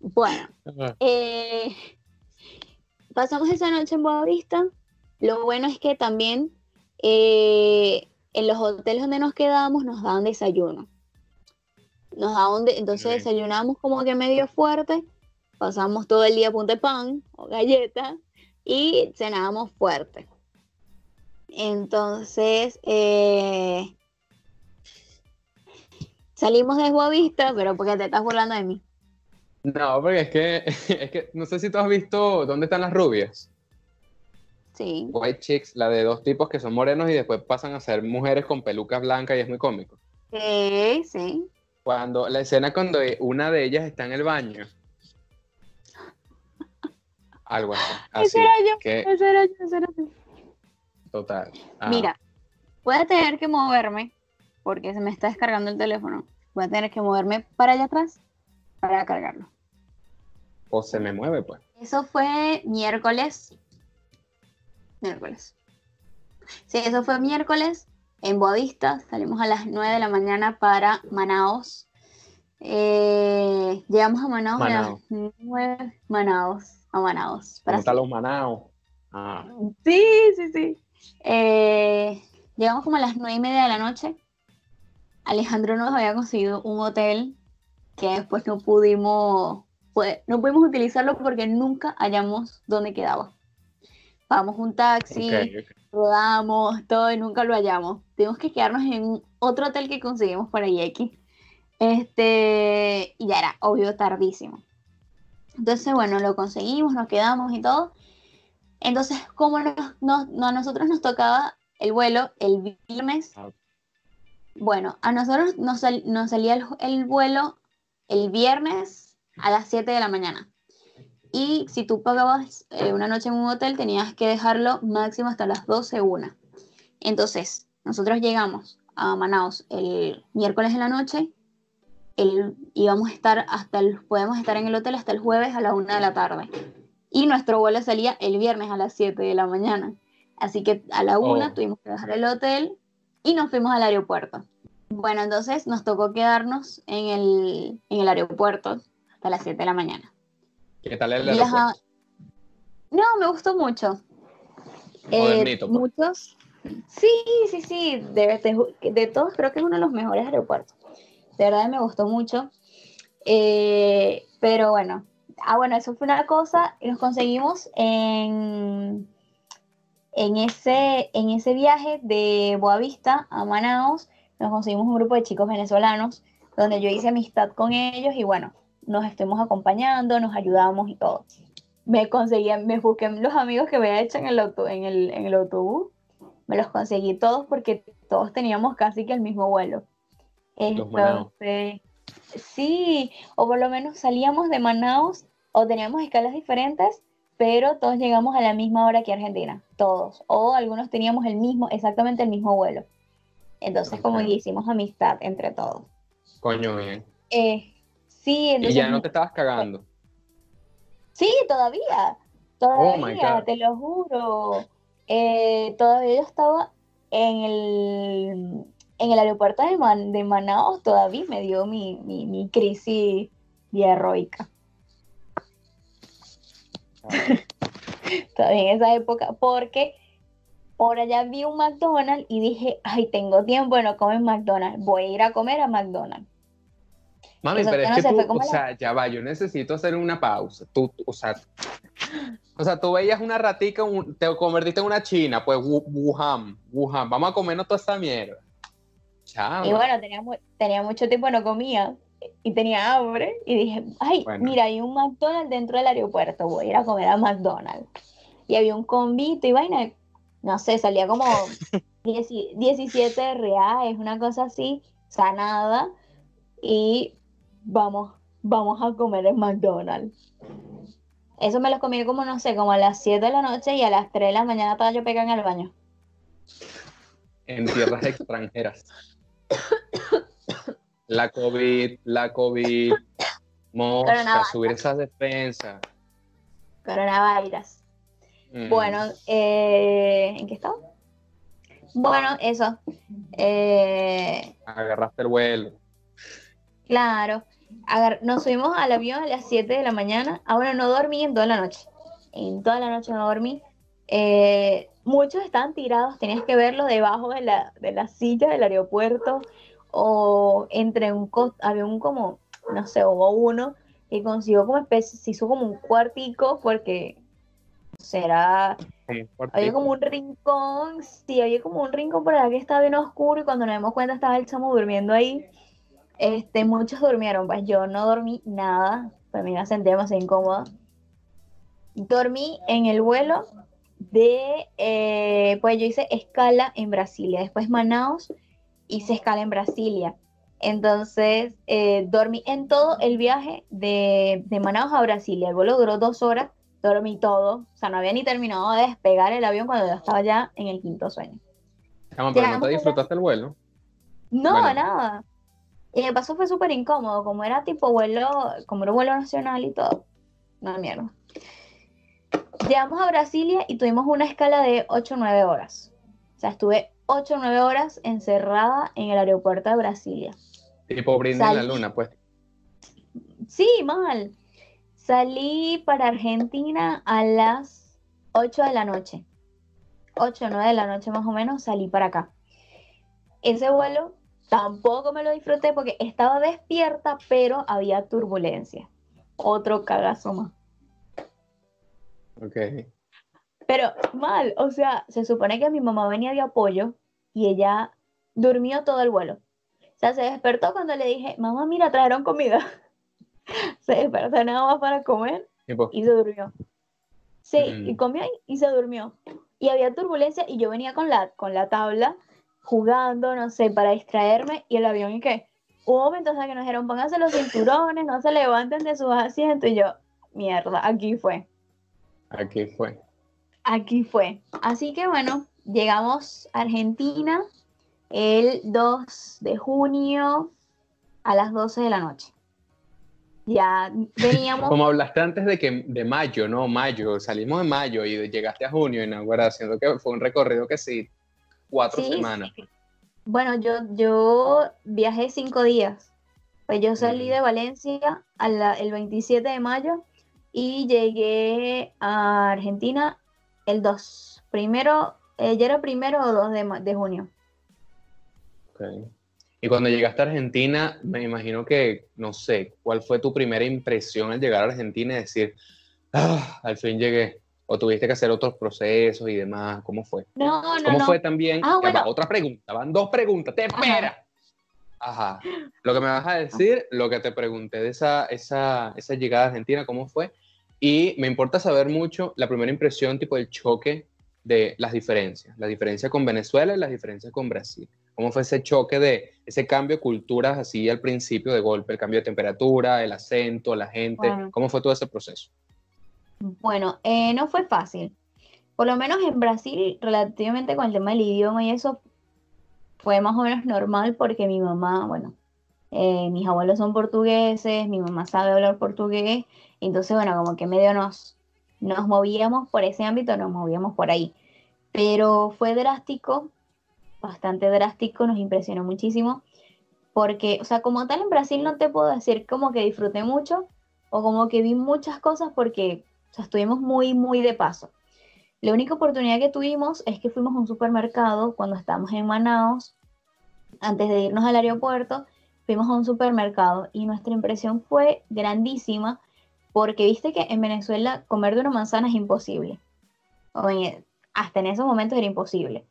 Bueno, eh, pasamos esa noche en Boavista. Lo bueno es que también eh, en los hoteles donde nos quedábamos nos daban desayuno. Nos daban de- entonces Bien. desayunábamos como que medio fuerte, pasamos todo el día a punta de pan o galletas y cenábamos fuerte. Entonces, eh, salimos de Boavista, pero porque te estás burlando de mí. No, porque es que, *laughs* es que no sé si tú has visto dónde están las rubias. Sí. White Chicks, la de dos tipos que son morenos y después pasan a ser mujeres con pelucas blancas y es muy cómico. Sí, sí. Cuando la escena cuando una de ellas está en el baño. Algo *laughs* así. Ese era yo, que ese era yo, ese era yo. total. Ah, Mira, voy a tener que moverme porque se me está descargando el teléfono. Voy a tener que moverme para allá atrás para cargarlo. O se me mueve, pues. Eso fue miércoles. Miércoles. Sí, eso fue miércoles en Boavista. Salimos a las 9 de la mañana para Manaos. Eh, llegamos a Manaos a las Manaos. 9. Manaos. A Manaos. ¿Cómo están Brasil. los manaos? Ah, Sí, sí, sí. Eh, llegamos como a las nueve y media de la noche. Alejandro nos había conseguido un hotel que después no pudimos, pues, no pudimos utilizarlo porque nunca hallamos dónde quedaba. Pagamos un taxi, rodamos, todo y nunca lo hallamos. Tuvimos que quedarnos en otro hotel que conseguimos para Yeki. Este, y ya era, obvio, tardísimo. Entonces, bueno, lo conseguimos, nos quedamos y todo. Entonces, como nos, nos- no, a nosotros nos tocaba el vuelo el viernes, Ah. Bueno, a nosotros nos, sal- nos salía el, el vuelo el viernes a las 7 de la mañana. Y si tú pagabas eh, una noche en un hotel, tenías que dejarlo máximo hasta las 12, una. Entonces, nosotros llegamos a Manaus el miércoles en la noche, el, íbamos a estar hasta el, podemos estar en el hotel hasta el jueves a la una de la tarde. Y nuestro vuelo salía el viernes a las 7 de la mañana. Así que a la una Oh. tuvimos que dejar el hotel y nos fuimos al aeropuerto. Bueno, entonces nos tocó quedarnos en el, en el aeropuerto hasta las 7 de la mañana. ¿Qué tal el aeropuerto? No, me gustó mucho. Eh, Modernito, pues. muchos. Sí, sí, sí. De, de- de todos creo que es uno de los mejores aeropuertos. De verdad me gustó mucho. Eh, pero bueno. Ah, bueno, eso fue una cosa. Nos conseguimos en, en, ese, en ese viaje de Boavista a Manaus. Nos conseguimos un grupo de chicos venezolanos donde yo hice amistad con ellos y bueno, nos estuvimos acompañando, nos ayudamos y todo me conseguí, me busqué los amigos que me había hecho en el, auto, en, el, en el autobús, me los conseguí todos porque todos teníamos casi que el mismo vuelo. Entonces, sí, o por lo menos salíamos de Manaus o teníamos escalas diferentes, pero todos llegamos a la misma hora que Argentina, todos, o algunos teníamos el mismo, exactamente el mismo vuelo. Entonces, como que hicimos amistad entre todos. Coño, bien. Eh, sí, Y entonces ya no te estabas cagando. Sí, todavía. Oh my Todavía, God. te lo juro. Eh, todavía yo estaba en el, en el aeropuerto de, Man- de Manaus, todavía me dio mi, mi, mi crisis diarroica. *laughs* Todavía en esa época, porque por allá vi un McDonald's y dije, ay, tengo tiempo de no comer McDonald's, voy a ir a comer a McDonald's. Mami, Eso pero es no que se tú, o la- sea, ya va, yo necesito hacer una pausa. Tú, o sea, o sea, tú veías una ratica, un- te convertiste en una china, pues Wu- Wuhan, Wuhan, vamos a comernos toda esta mierda. Chao. Y bueno, tenía, tenía mucho tiempo no comía y tenía hambre y dije, ay, Bueno. mira, hay un McDonald's dentro del aeropuerto, voy a ir a comer a McDonald's. Y había un convito y vaina, no sé, salía como *laughs* 10 17 reales, una cosa así, o sea, nada. Y vamos, vamos a comer en McDonald's. Eso me lo comí como, no sé, como a las 7 de la noche y a las 3 de la mañana estaba yo pegada en el baño. En tierras extranjeras. *coughs* La COVID, la COVID, *coughs* mosca, subir esas defensas. Coronavirus. Mm. Bueno, eh, ¿en qué estaba? Bueno, eso. Eh, Agarraste el vuelo. claro. Agar- nos subimos al avión a las 7 de la mañana. Ahora no dormí en toda la noche. En toda la noche no dormí. Eh, muchos estaban tirados, tenías que verlos debajo de la, de la silla del aeropuerto o entre un había un como, no sé, hubo uno que consiguió como especie, se hizo como un cuartico porque será Como Había como un rincón, sí, había como un rincón por allá que estaba bien oscuro y cuando nos dimos cuenta estaba el chamo durmiendo ahí. Este, muchos durmieron, pues yo no dormí nada, pues me sentí demasiado incómoda. Dormí en el vuelo de, eh, pues yo hice escala en Brasilia, después Manaus, hice escala en Brasilia. Entonces, eh, dormí en todo el viaje de, de Manaus a Brasilia. El vuelo duró dos horas dormí todo, o sea, no había ni terminado de despegar el avión cuando yo estaba ya en el quinto sueño. Pero no te disfrutaste el vuelo. No, Bueno. nada. Y de paso fue súper incómodo, como era tipo vuelo, como era un vuelo nacional y todo. No, mierda. Llegamos a Brasilia y tuvimos una escala de 8 o 9 horas. O sea, estuve 8 o 9 horas encerrada en el aeropuerto de Brasilia. Tipo brinda en la luna, pues. Sí, mal. Salí para Argentina a las 8 de la noche. 8 o 9 de la noche más o menos salí para acá. Ese vuelo tampoco me lo disfruté porque estaba despierta, pero había turbulencia. Otro cagazo más. Ok. Pero mal, o sea, se supone que mi mamá venía de apoyo y ella durmió todo el vuelo. O sea, se despertó cuando le dije, mamá, mira, trajeron comida. *laughs* se despertó nada más para comer y se durmió. Sí, Mm. y comió y, y se durmió. Y había turbulencia y yo venía con la, con la tabla jugando, no sé, para distraerme y el avión y que hubo momentos en que nos dijeron pónganse los cinturones, no se levanten de sus asientos y yo mierda, aquí fue. Aquí fue. Aquí fue. Así que bueno, llegamos a Argentina el 2 de junio a las 12 de la noche. Ya veníamos. Como hablaste antes de que de mayo, ¿no? Mayo, salimos de mayo y llegaste a junio en Aguara, siendo que fue un recorrido que sí, cuatro Sí, semanas. sí. Bueno, yo, yo viajé cinco días. Pues yo salí Mm. de Valencia a la- el 27 de mayo y llegué a Argentina el 2. Primero, eh, ya era primero o 2 de, de junio. Ok. Y cuando llegaste a Argentina, me imagino que, no sé, ¿cuál fue tu primera impresión al llegar a Argentina y decir, ah, al fin llegué? ¿O tuviste que hacer otros procesos y demás? ¿Cómo fue? No, no, ¿Cómo no. fue también? Ah, bueno. otra pregunta, van dos preguntas, te espera. Ajá. Lo que me vas a decir, lo que te pregunté de esa, esa, esa llegada a Argentina, ¿cómo fue? Y me importa saber mucho la primera impresión, tipo el choque de las diferencias, la diferencia con Venezuela y las diferencias con Brasil. ¿Cómo fue ese choque de ese cambio de culturas así al principio de golpe, el cambio de temperatura, el acento, la gente? Bueno. ¿Cómo fue todo ese proceso? Bueno, eh, no fue fácil. Por lo menos en Brasil, relativamente con el tema del idioma y eso, fue más o menos normal porque mi mamá, bueno, eh, mis abuelos son portugueses, mi mamá sabe hablar portugués, entonces, bueno, como que medio nos, nos movíamos por ese ámbito, nos movíamos por ahí. Pero fue drástico, bastante drástico, nos impresionó muchísimo, porque, o sea, como tal en Brasil no te puedo decir como que disfruté mucho o como que vi muchas cosas porque o sea, estuvimos muy, muy de paso. La única oportunidad que tuvimos es que fuimos a un supermercado cuando estábamos en Manaos, antes de irnos al aeropuerto, fuimos a un supermercado y nuestra impresión fue grandísima porque viste que en Venezuela comer de una manzana es imposible. En- hasta en esos momentos era imposible.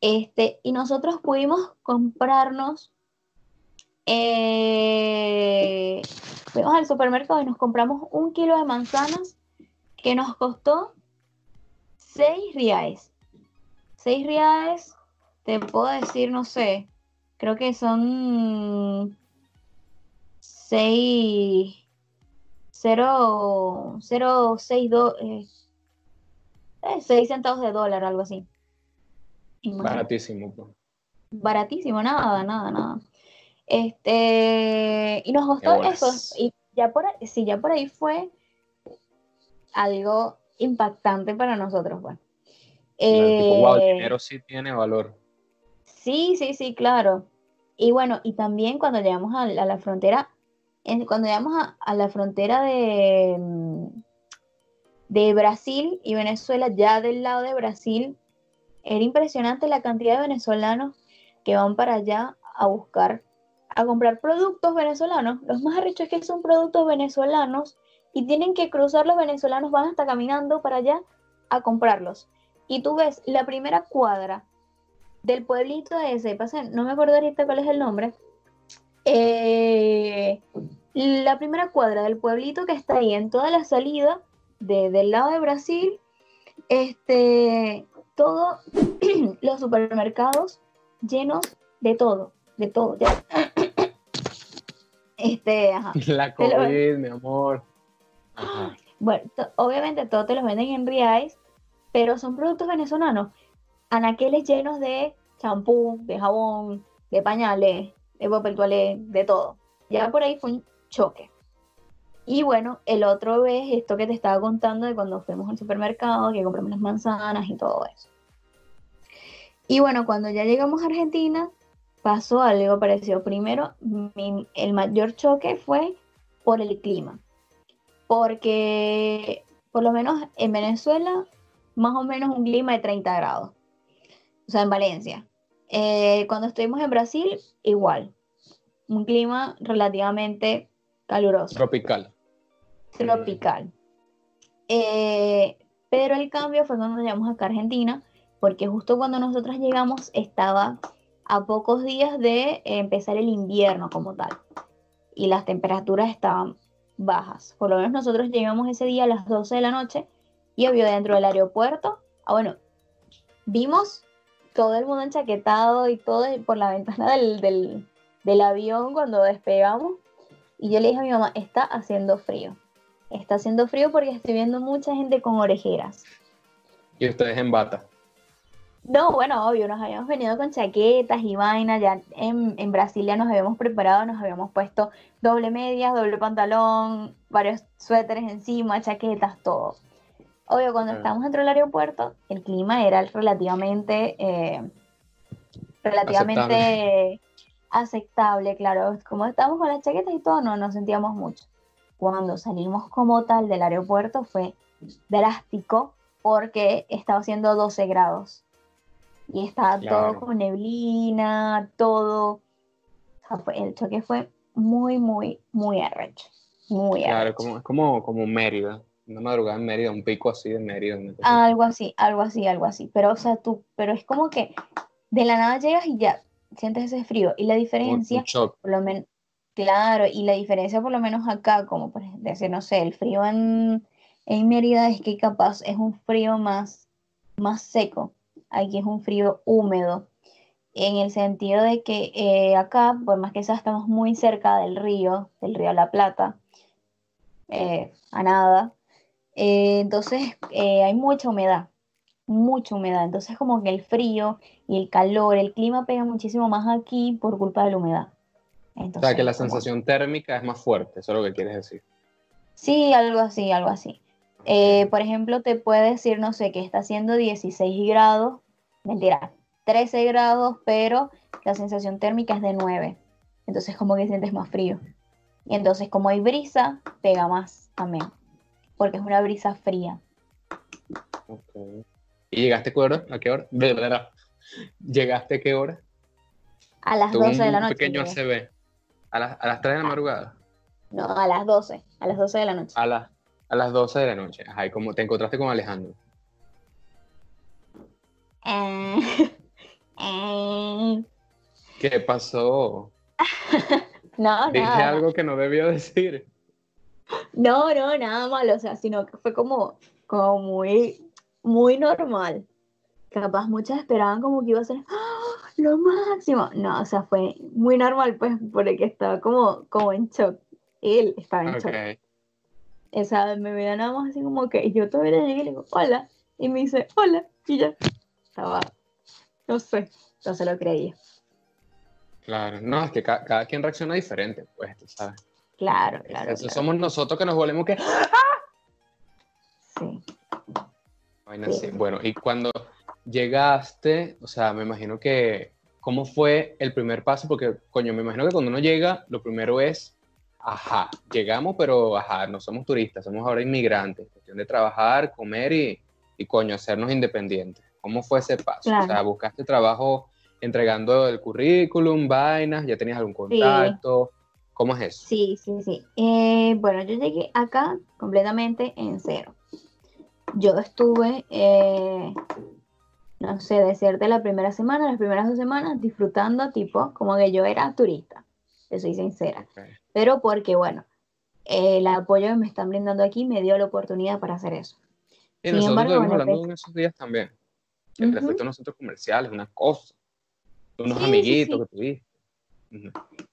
Este, y nosotros pudimos comprarnos, eh, fuimos al supermercado y nos compramos un kilo de manzanas que nos costó 6 reales. 6 reales, te puedo decir, no sé, creo que son 6, 0, 0, 6, 6 centavos de dólar, algo así. Imagínate Baratísimo. pues. baratísimo, nada, nada, nada. Este, y nos costó bolas. eso, y ya por ahí, sí, ya por ahí fue algo impactante para nosotros, bueno. Claro, tipo, wow, el Eh, dinero sí tiene valor. Sí, sí, sí, claro. Y bueno, y también cuando llegamos a la frontera, en- cuando llegamos a, la frontera de, mm, de Brasil y Venezuela, ya del lado de Brasil, era impresionante la cantidad de venezolanos que van para allá a buscar, a comprar productos venezolanos. Los más arrechos es que son productos venezolanos y tienen que cruzar los venezolanos, van hasta caminando para allá a comprarlos. Y tú ves la primera cuadra del pueblito ese, pasa, no me acuerdo ahorita cuál es el nombre. Eh, la primera cuadra del pueblito que está ahí en toda la salida de- del lado de Brasil, este, todos *clears throat* los supermercados llenos de todo, de todo. ya. *clears throat* Este, ajá. *laughs* La COVID, mi amor. Ajá. Bueno, obviamente todos te los venden en reais, pero son productos venezolanos. Anaqueles llenos de champú, de jabón, de pañales, de papel de todo. Ya por ahí fue un choque. Y bueno, el otro es esto que te estaba contando de cuando fuimos al supermercado, que compramos las manzanas y todo eso. Y bueno, cuando ya llegamos a Argentina, pasó algo parecido. Primero, mi- el mayor choque fue por el clima porque por lo menos en Venezuela, más o menos un clima de 30 grados, o sea, en Valencia. Eh, cuando estuvimos en Brasil, igual, un clima relativamente caluroso, Tropical. tropical. Eh, pero el cambio fue cuando llegamos acá a Argentina, porque justo cuando nosotros llegamos estaba a pocos días de empezar el invierno como tal, y las temperaturas estaban bajas. Por lo menos nosotros llegamos ese día a las 12 de la noche y obvio dentro del aeropuerto, ah bueno, vimos todo el mundo enchaquetado y todo por la ventana del, del, del avión cuando despegamos y yo le dije a mi mamá, está haciendo frío. está haciendo frío porque estoy viendo mucha gente con orejeras. Y ustedes en bata. No, bueno, obvio, nos habíamos venido con chaquetas y vainas, ya en, en Brasil ya nos habíamos preparado, nos habíamos puesto doble medias, doble pantalón, varios suéteres encima, chaquetas, todo. Obvio, cuando estábamos dentro del aeropuerto, el clima era relativamente, eh, relativamente aceptable. claro. Como estábamos con las chaquetas y todo, no nos sentíamos mucho. Cuando salimos como tal del aeropuerto fue drástico porque estaba haciendo 12 grados y estaba Claro. todo con neblina, todo. O sea, fue- el choque fue muy, muy, muy arrecho. Muy Claro, arrecho. como, como, como Mérida. Una madrugada en Mérida, un pico así de Mérida. Algo así, algo así, algo así. Pero, o sea, tú, pero es como que de la nada llegas y ya sientes ese frío. Y la diferencia, un shock. por lo menos, claro, y la diferencia por lo menos acá, como por ejemplo, decir, no sé, el frío en, en Mérida es que capaz es un frío más, más seco. Aquí es un frío húmedo. En el sentido de que eh, acá, por más que sea, estamos muy cerca del río, del río La Plata, eh, a nada. Eh, entonces eh, hay mucha humedad, mucha humedad. Entonces como que el frío y el calor, el clima pega muchísimo más aquí por culpa de la humedad. O Entonces, sea, que la sensación térmica es más fuerte, eso es lo que quieres decir. Sí, algo así, algo así. Eh, por ejemplo, te puede decir, no sé, que está haciendo 16 grados, mentira, 13 grados, pero la sensación térmica es de 9. Entonces como que sientes más frío. Y entonces como hay brisa, pega más también, porque es una brisa fría. Ok. ¿Y llegaste a qué hora? ¿A qué hora? Ve, ve, ve. ¿Llegaste a qué hora? A las Tuve 12 de la un noche. pequeño llegué. ACB. A las, a las 3 de la madrugada. No, a las 12, a las 12 de la noche. A, las a las 12 de la noche. Ajá, y como te encontraste con Alejandro. Eh, *laughs* eh, ¿Qué pasó? *laughs* no, Dije algo que no debía decir. No, no, nada malo, o sea, sino que fue como, como muy, muy normal. Capaz muchas esperaban como que iba a ser ¡ah! lo máximo. No, o sea, fue muy normal, pues, porque estaba como, como en shock. Él estaba en shock. O sea, me veía nada más así como que yo todavía llegué y le digo, hola. Y me dice, hola. Y ya. Estaba, no sé, no se lo creía. Claro. No, es que ca- cada quien reacciona diferente, pues, tú sabes. Claro, claro. Eso claro. somos nosotros que nos volvemos que. Sí. Vaina Sí. así. Bueno, y cuando llegaste, o sea, me imagino que, ¿cómo fue el primer paso? Porque, coño, me imagino que cuando uno llega, lo primero es, ajá, llegamos, pero, ajá, no somos turistas, somos ahora inmigrantes, cuestión de trabajar, comer y, y coño, hacernos independientes. ¿Cómo fue ese paso? O sea, buscaste trabajo entregando el currículum, vainas, ya tenías algún contacto, ¿cómo es eso? Sí, sí, sí. Eh, bueno, yo llegué acá completamente en cero. Yo estuve, eh, no sé, decirte la primera semana, las primeras dos semanas, disfrutando, tipo, como que yo era turista, te soy sincera. Pero porque, bueno, el apoyo que me están brindando aquí me dio la oportunidad para hacer eso. Y Sin nosotros embargo, estuvimos hablando pues- en esos días también. Te Ujú. fuiste a unos centros comerciales, unas cosas, unos Sí, sí, amiguitos sí. que tuviste.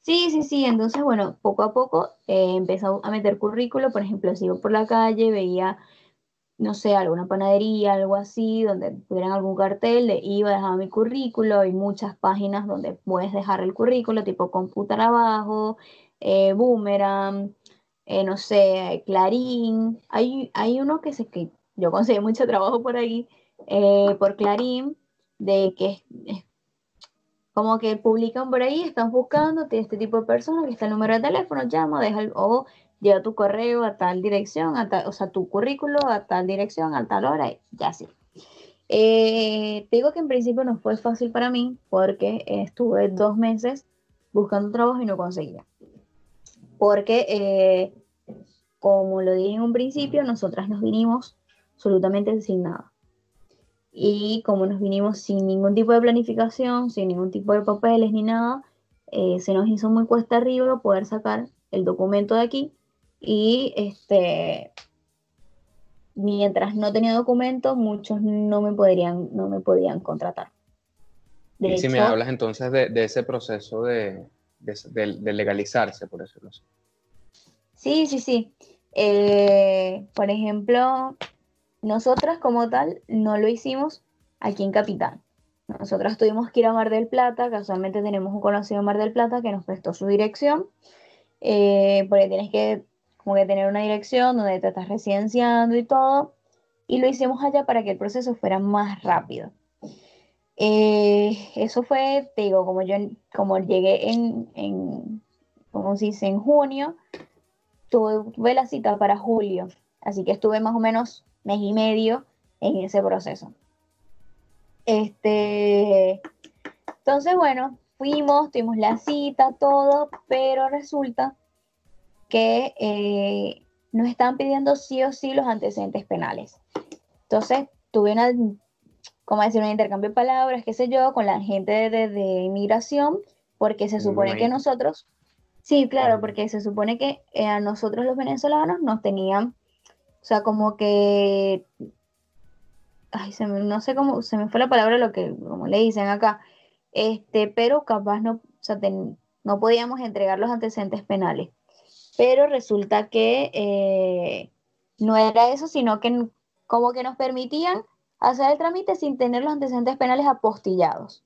Sí, sí, sí. Entonces, bueno, poco a poco eh, empecé a meter currículo. Por ejemplo, si iba por la calle, veía, no sé, alguna panadería, algo así, donde tuvieran algún cartel, le iba, dejaba mi currículo. Hay muchas páginas donde puedes dejar el currículo, tipo Computar Abajo, eh, Boomerang, eh, no sé, Clarín. Hay, hay uno que, se, que yo conseguí mucho trabajo por ahí, por Clarín, de que es como que publican por ahí, están buscando este tipo de personas, que está el número de teléfono, llama, deja el- o lleva tu correo a tal dirección, a tal- o sea, tu currículo a tal dirección, a tal hora, y ya sí. Eh, te digo que en principio no fue fácil para mí porque estuve dos meses buscando trabajo y no conseguía. Porque, eh, como lo dije en un principio, nosotras nos vinimos absolutamente sin nada. Y como nos vinimos sin ningún tipo de planificación, sin ningún tipo de papeles ni nada, eh, se nos hizo muy cuesta arriba poder sacar el documento de aquí. Y este, mientras no tenía documento, muchos no me podrían, no me podían contratar. De y si me hablas entonces de, de ese proceso de, de, de- de legalizarse, por decirlo así. Sí, sí, sí. Eh, por ejemplo, nosotras como tal no lo hicimos aquí en Capital. Nosotras tuvimos que ir a Mar del Plata, casualmente tenemos un conocido en Mar del Plata que nos prestó su dirección, eh, porque tienes que como que tener una dirección donde te estás residenciando y todo, y lo hicimos allá para que el proceso fuera más rápido. Eh, eso fue, te digo, como yo como llegué en como se dice, en junio, tuve la cita para julio, así que estuve más o menos mes y medio en ese proceso. Este, entonces, bueno, fuimos, tuvimos la cita, todo, pero resulta que eh, nos están pidiendo sí o sí los antecedentes penales. Entonces, tuve una, como decir, un intercambio de palabras, qué sé yo, con la gente de, inmigración, porque se supone que nosotros, sí, claro, porque se supone que eh, a nosotros los venezolanos nos tenían, o sea, como que, ay, no sé cómo, se me fue la palabra lo que, como le dicen acá, este, pero capaz no, o sea, no podíamos entregar los antecedentes penales. Pero resulta que eh, no era eso, sino que como que nos permitían hacer el trámite sin tener los antecedentes penales apostillados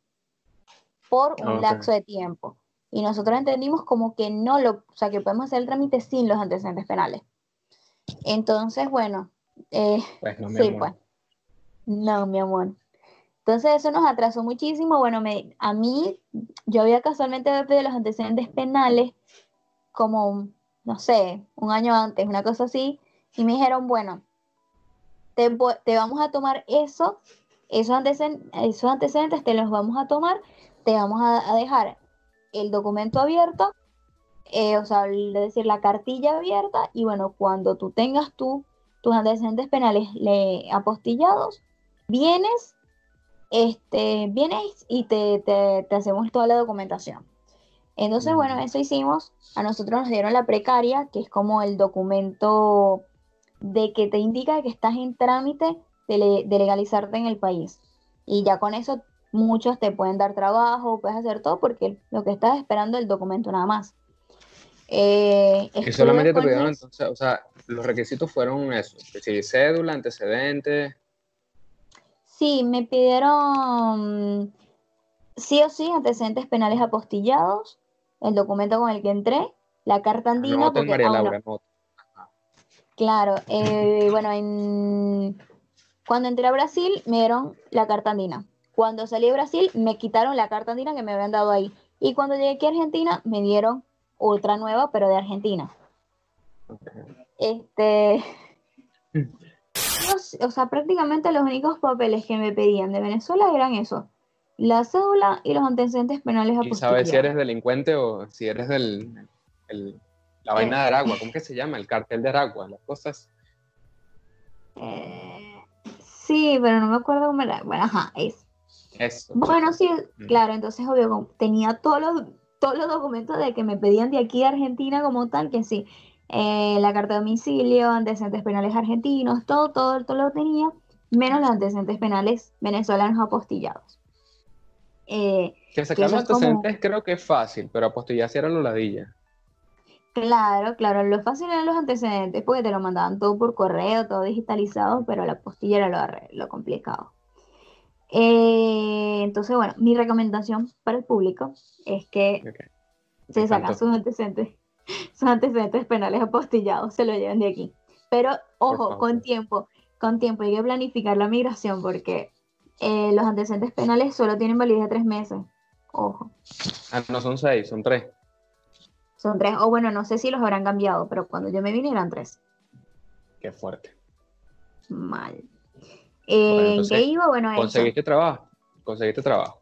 por un ah, lapso de tiempo. Y nosotros entendimos como que no lo, o sea, que podemos hacer el trámite sin los antecedentes penales. Entonces, bueno, eh, pues no, sí, pues. No, mi amor. Entonces eso nos atrasó muchísimo. Bueno, me, a mí, yo había casualmente pedido los antecedentes penales como, no sé, un año antes, una cosa así, y me dijeron, bueno, te, vamos a tomar eso, esos antecedentes, esos antecedentes te los vamos a tomar, te vamos a, dejar el documento abierto, eh, o sea, es decir, la cartilla abierta, y bueno, cuando tú tengas tú tus antecedentes penales le, apostillados, vienes, este, vienes y te, hacemos toda la documentación. Entonces, bueno, eso hicimos. A nosotros nos dieron la precaria, que es como el documento de que te indica que estás en trámite de, legalizarte en el país. Y ya con eso muchos te pueden dar trabajo, puedes hacer todo porque lo que estás esperando es el documento nada más. Eh, y solamente te pidieron entonces, o sea, los requisitos fueron eso, cédula, antecedentes. Sí, me pidieron sí o sí antecedentes penales apostillados, el documento con el que entré, la carta andina. No, porque, María Laura, no. Claro, eh, bueno, en, cuando entré a Brasil me dieron la carta andina. Cuando salí de Brasil me quitaron la carta andina que me habían dado ahí. Y cuando llegué aquí a Argentina me dieron otra nueva, pero de Argentina. Este. o sea, prácticamente los únicos papeles que me pedían de Venezuela eran eso: la cédula y los antecedentes penales ¿Y sabes si eres delincuente o si eres del. La vaina de Aragua, ¿cómo que se llama? El cartel de Aragua, las cosas. Eh, sí, pero no me acuerdo cómo era. Bueno, ajá, es. Eso. Bueno, sí, mm. claro, entonces obvio, tenía todos los, todos los documentos de que me pedían de aquí de Argentina como tal, que sí, eh, la carta de domicilio, antecedentes penales argentinos, todo, todo, todo lo tenía, menos los antecedentes penales venezolanos apostillados. Eh, que sacar los antecedentes creo que es fácil, pero apostillar sí era lo ladilla. Claro, claro, lo fácil eran los antecedentes porque te lo mandaban todo por correo, todo digitalizado, pero la postilla era lo, lo complicado. Eh, entonces, bueno, mi recomendación para el público es que se sacan sus antecedentes, *laughs* sus antecedentes penales apostillados, se lo lleven de aquí. Pero, ojo, con tiempo, con tiempo, hay que planificar la migración porque eh, los antecedentes penales solo tienen validez de tres meses. Ojo. Ah, no son seis, son tres. Son tres, o bueno, no sé si los habrán cambiado, pero cuando yo me vine eran tres. Qué fuerte. Mal. ¿En qué iba? Bueno, ¿Conseguiste trabajo? ¿Conseguiste trabajo?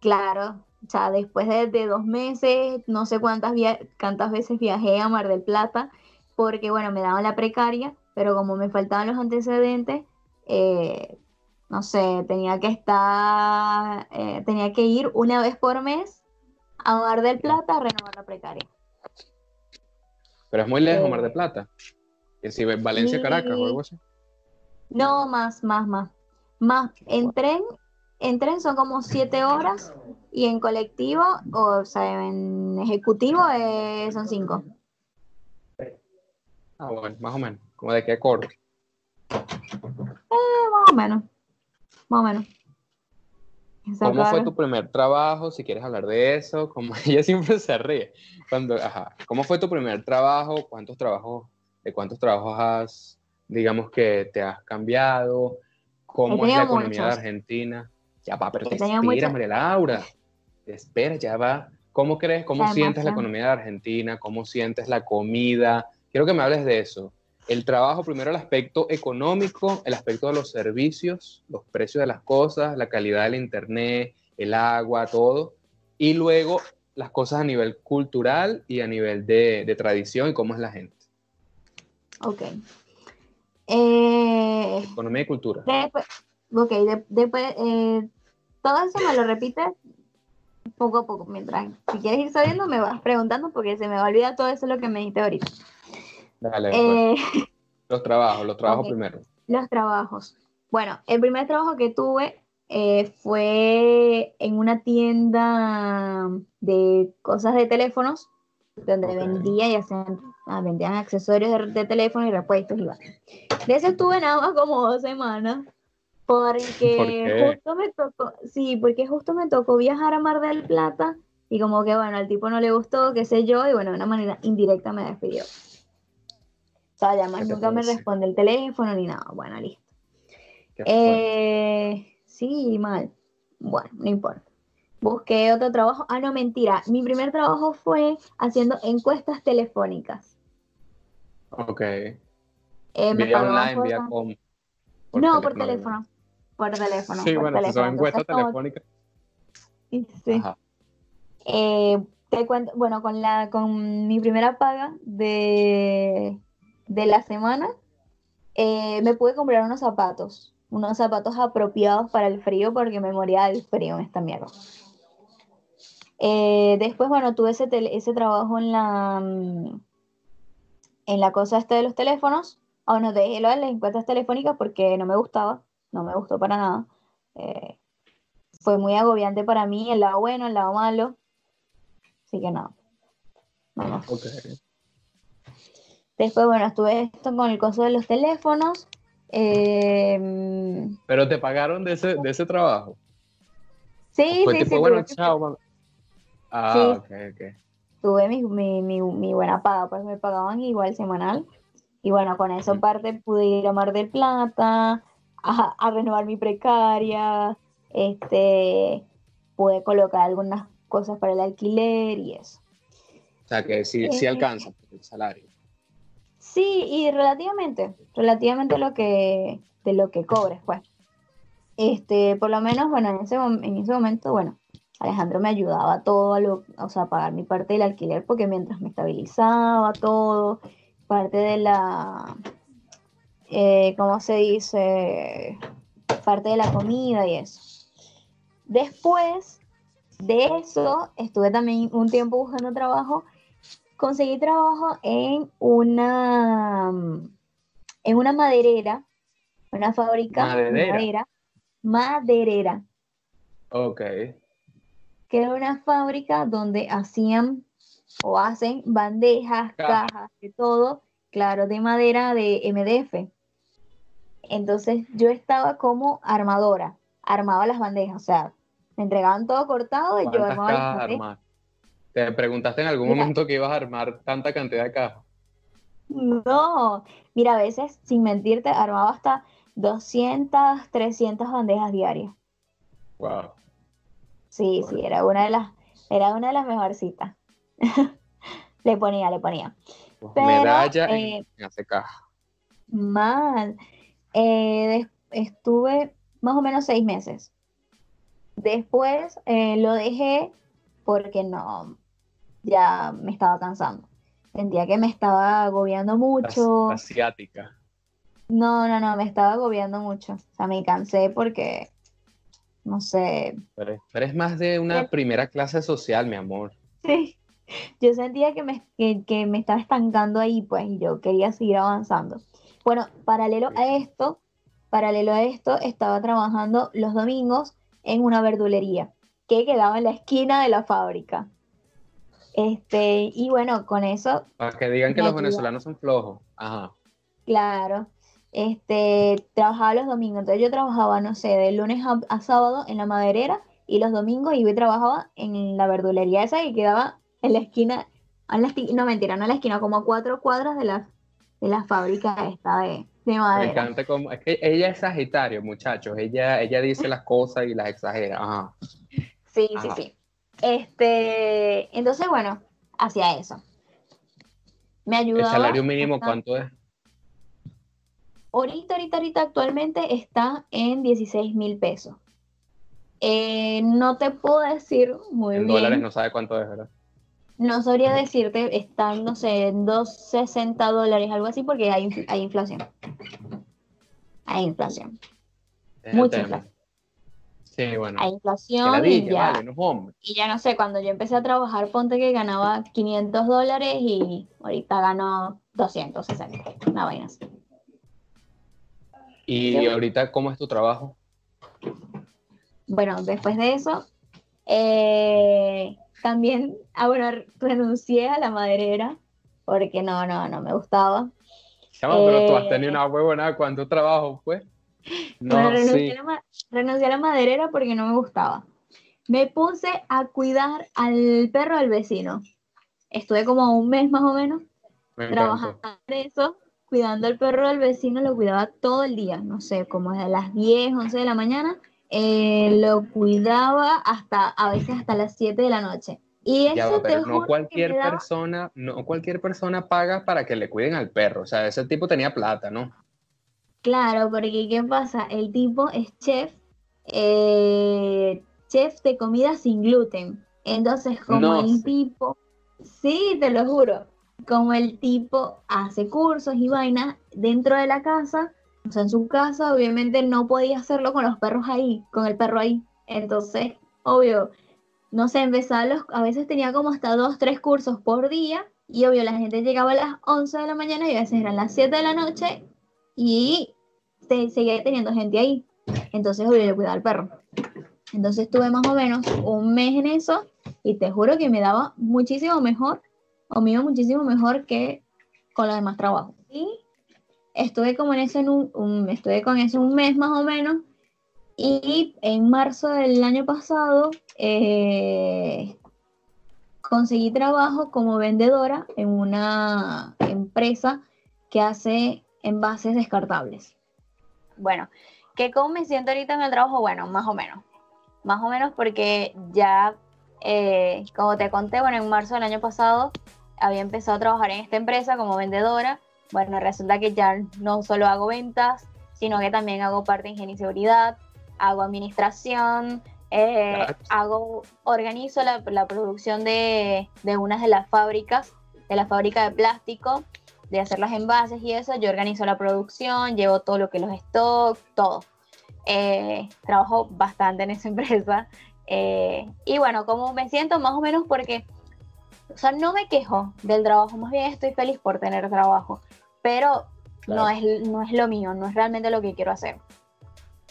Claro, o sea, después de, dos meses, no sé cuántas, cuántas veces viajé a Mar del Plata, porque bueno, me daban la precaria, pero como me faltaban los antecedentes, eh, no sé, tenía que estar, eh, tenía que ir una vez por mes a Mar del Plata a renovar la precaria. Pero es muy lejos Mar del Plata. ¿Es si Valencia, Caracas o algo así? No, más, más, más. Más. En tren, en tren son como siete horas y en colectivo, o sea, en ejecutivo eh, son cinco. Ah, bueno, más o menos. ¿Como de qué corte? Eh, más o menos. Más o menos. ¿Cómo fue tu primer trabajo? Si quieres hablar de eso, como *laughs* ella siempre se ríe. Cuando, ajá, ¿cómo fue tu primer trabajo? ¿Cuántos trabajos, de cuántos trabajos has, digamos que te has cambiado? ¿Cómo es la economía de muchos. Argentina? Ya va, pero te espera, muchos. María Laura. Te espera, ya va. ¿Cómo crees, cómo Además, sientes la economía de Argentina? ¿Cómo sientes la comida? Quiero que me hables de eso. El trabajo, primero el aspecto económico, el aspecto de los servicios, los precios de las cosas, la calidad del internet, el agua, todo. Y luego las cosas a nivel cultural y a nivel de, de tradición y cómo es la gente. Ok. Eh, Economía y cultura. después, ok, de- después, eh, todo eso me lo repites poco a poco. Mientras, si quieres ir sabiendo, me vas preguntando porque se me va a olvidar todo eso lo que me dijiste ahorita. Dale, pues. Eh, *laughs* los trabajos, los trabajos ok. primero. Los trabajos. Bueno, el primer trabajo que tuve eh, fue en una tienda de cosas de teléfonos, donde vendía y hacían, ah, vendían accesorios de, de teléfono y repuestos y va. De eso estuve nada más como dos semanas, porque justo me tocó, sí, porque justo me tocó viajar a Mar del Plata y como que bueno, al tipo no le gustó, qué sé yo, y bueno, de una manera indirecta me despidió. O sea, además ¿Qué te nunca me responde el teléfono ni nada. Bueno, listo. Eh, sí, mal. Bueno, no importa. Busqué otro trabajo. Ah, no, mentira. Mi primer trabajo fue haciendo encuestas telefónicas. ok. Eh, me Vía online, vía com. No, por teléfono. teléfono. Por teléfono. Sí, por bueno, si son teléfono. encuestas Entonces, telefónicas. Sí. Ajá. Eh, te cuento, bueno, con la, con mi primera paga de, de la semana, eh, me pude comprar unos zapatos, unos zapatos apropiados para el frío porque me moría del frío en esta mierda. Eh, después, bueno, tuve ese, ese trabajo en la, mm, en la cosa esta de los teléfonos. Ah, bueno, dejé lo de las encuestas telefónicas porque no me gustaba, no me gustó para nada. Eh, fue muy agobiante para mí, el lado bueno, el lado malo. Así que no. Vamos. Ok. Después, bueno, estuve esto con el coso de los teléfonos. Eh, Pero te pagaron de ese, de ese trabajo. sí, sí, tipo, sí, bueno, chao. Ah, Sí. ok, ok. tuve mi, mi, mi, mi buena paga, pues me pagaban igual semanal. Y bueno, con eso aparte pude ir a Mar del Plata, a, a renovar mi precaria, este, pude colocar algunas cosas para el alquiler y eso. O sea, que sí, sí Eh. alcanza el salario. Sí, y relativamente, relativamente lo que, de lo que cobres, pues. Este, por lo menos, bueno, en ese, en ese momento, bueno, Alejandro me ayudaba todo a lo, o sea, a pagar mi parte del alquiler, porque mientras me estabilizaba todo, parte de la, eh, ¿cómo se dice? Parte de la comida y eso. Después de eso, estuve también un tiempo buscando trabajo conseguí trabajo en una en una maderera, una fábrica de ¿Maderera? madera, maderera, Ok. Que era una fábrica donde hacían o hacen bandejas, Caja. cajas, de todo, claro, de madera de MDF. Entonces yo estaba como armadora, armaba las bandejas, o sea, me entregaban todo cortado y yo ¿Cuántas armaba las bandejas. ¿Te preguntaste en algún Mira. momento que ibas a armar tanta cantidad de cajas? No, mira, a veces, sin mentirte, armaba hasta 200, 300 bandejas diarias. Wow. Sí, sí, era una de las, era una de las mejorcitas. *laughs* Le ponía, le ponía. Pero, Medalla en- eh, en hace caja. Mal. Eh, estuve más o menos seis meses. Después eh, lo dejé porque no, ya me estaba cansando. Sentía que me estaba agobiando La- mucho. la asiática. No, no, no, me estaba agobiando mucho. O sea, me cansé porque, no sé, Pero, pero es más de una El- primera clase social, mi amor. sí, *laughs* yo sentía que me, que, que me estaba estancando ahí, pues, y yo quería seguir avanzando. Bueno, paralelo a esto, paralelo a esto, estaba trabajando los domingos en una verdulería que quedaba en la esquina de la fábrica. Este, y bueno, con eso, Para que digan que los ayuda. venezolanos son flojos. Ajá. claro, este, trabajaba los domingos. Entonces yo trabajaba, no sé, de lunes a, a sábado en la maderera y los domingos iba y trabajaba en la verdulería esa que quedaba en la esquina, en la no mentira, no en la esquina, como a cuatro cuadras de la, de la fábrica esta de, de Me madera. encanta como. Es que ella es Sagitario, muchachos. Ella, ella dice las cosas y las exagera. Ajá. Sí, sí, Ajá. sí. Este, entonces, bueno, hacía eso. Me El ayudaba. salario mínimo. ¿cuánto es? Ahorita, ahorita, ahorita actualmente está en 16 mil pesos. Eh, no te puedo decir muy En bien. dólares no sabe cuánto es, ¿verdad? No sabría decirte, está en, no sé, en 2.60 dólares, algo así, porque hay, infl- hay inflación. Hay inflación. Es Mucha inflación. Sí, bueno. Hay inflación la y ya. vale, no. Y ya no sé, cuando yo empecé a trabajar, ponte que ganaba 500 dólares y ahorita gano 260. Una vaina así. Y Sí. ahorita, ¿cómo es tu trabajo? Bueno, después de eso, eh, también, ah, bueno, renuncié a la maderera porque no, no, no me gustaba. Chama, pero tú has Eh. tenido una huevona cuánto trabajo, pues. *laughs* No, Bueno, renuncié, sí. a la, ma- renuncié a la maderera porque no me gustaba. Me puse a cuidar al perro del vecino. Estuve como un mes más o menos Me trabajando en eso, cuidando al perro del vecino, lo cuidaba todo el día, no sé, como desde las 10, 11 de la mañana, eh, lo cuidaba hasta, a veces hasta las 7 de la noche. Y eso Ya va, pero no cualquier daba- persona, no cualquier persona paga para que le cuiden al perro. O sea, ese tipo tenía plata, ¿no? Claro, porque ¿qué pasa? El tipo es chef, eh, chef de comida sin gluten. Entonces, como No el tipo, sí, te lo juro, como el tipo hace cursos y vainas dentro de la casa, o sea, en su casa, obviamente no podía hacerlo con los perros ahí, con el perro ahí. Entonces, obvio, no sé, empezaba los, a veces tenía como hasta dos, tres cursos por día, y obvio, la gente llegaba a las 11 de la mañana y a veces eran las 7 de la noche, y se, seguía teniendo gente ahí. Entonces, obvio, yo cuidaba al perro. Entonces estuve más o menos un mes en eso y te juro que me daba muchísimo mejor, o me iba muchísimo mejor que con los demás trabajos. Y estuve como en eso, en un, un- estuve con eso un mes más o menos. Y en marzo del año pasado eh, conseguí trabajo como vendedora en una empresa que hace envases descartables. Bueno, ¿qué cómo me siento ahorita en el trabajo? Bueno, más o menos. Más o menos porque ya, eh, como te conté, bueno, en marzo del año pasado había empezado a trabajar en esta empresa como vendedora. Bueno, resulta que ya no solo hago ventas, sino que también hago parte de ingeniería y seguridad, hago administración, eh, hago, organizo la, la producción de, de unas de las fábricas, de la fábrica de plástico, de hacer los envases y eso. Yo organizo la producción, llevo todo lo que los stocks, todo. Eh, trabajo bastante en esa *laughs* empresa. eh, y bueno, como me siento más o menos porque, o sea, no me quejo del trabajo, más bien estoy feliz por tener trabajo, pero no, es, no es lo mío, no es realmente lo que quiero hacer.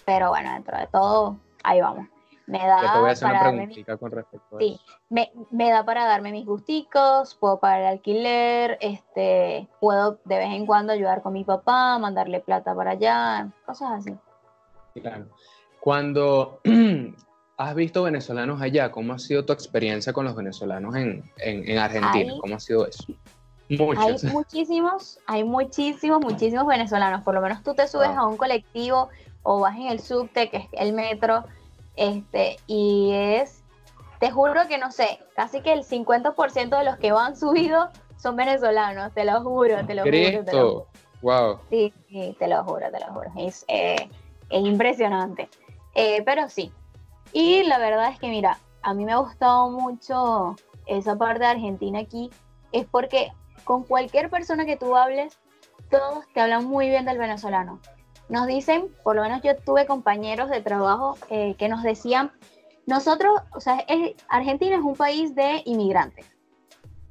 Pero bueno, dentro de todo, ahí vamos. Me da Ya te voy a hacer una para darme mi- preguntita con respecto a Sí, eso. me, me da para darme mis gusticos, puedo pagar el alquiler, este, puedo de vez en cuando ayudar con mi papá, mandarle plata para allá, cosas así. Claro. Cuando *clears throat* has visto venezolanos allá, ¿cómo ha sido tu experiencia con los venezolanos en, en, en Argentina? ¿Cómo ha sido eso? Hay Muchos. muchísimos, hay muchísimos, muchísimos venezolanos. Por lo menos tú te subes Wow. a un colectivo o vas en el subte, que es el metro, este, y es, te juro que no sé, casi que el 50% de los que van subidos son venezolanos, te lo juro, te lo juro, te lo juro. Wow. Sí, sí, te lo juro, te lo juro. Es, eh, es impresionante. Eh, pero sí. Y la verdad es que, mira, a mí me ha gustado mucho esa parte de Argentina aquí. Es porque con cualquier persona que tú hables, todos te hablan muy bien del venezolano. Nos dicen, por lo menos yo tuve compañeros de trabajo eh, que nos decían, nosotros, o sea, es- Argentina es un país de inmigrantes.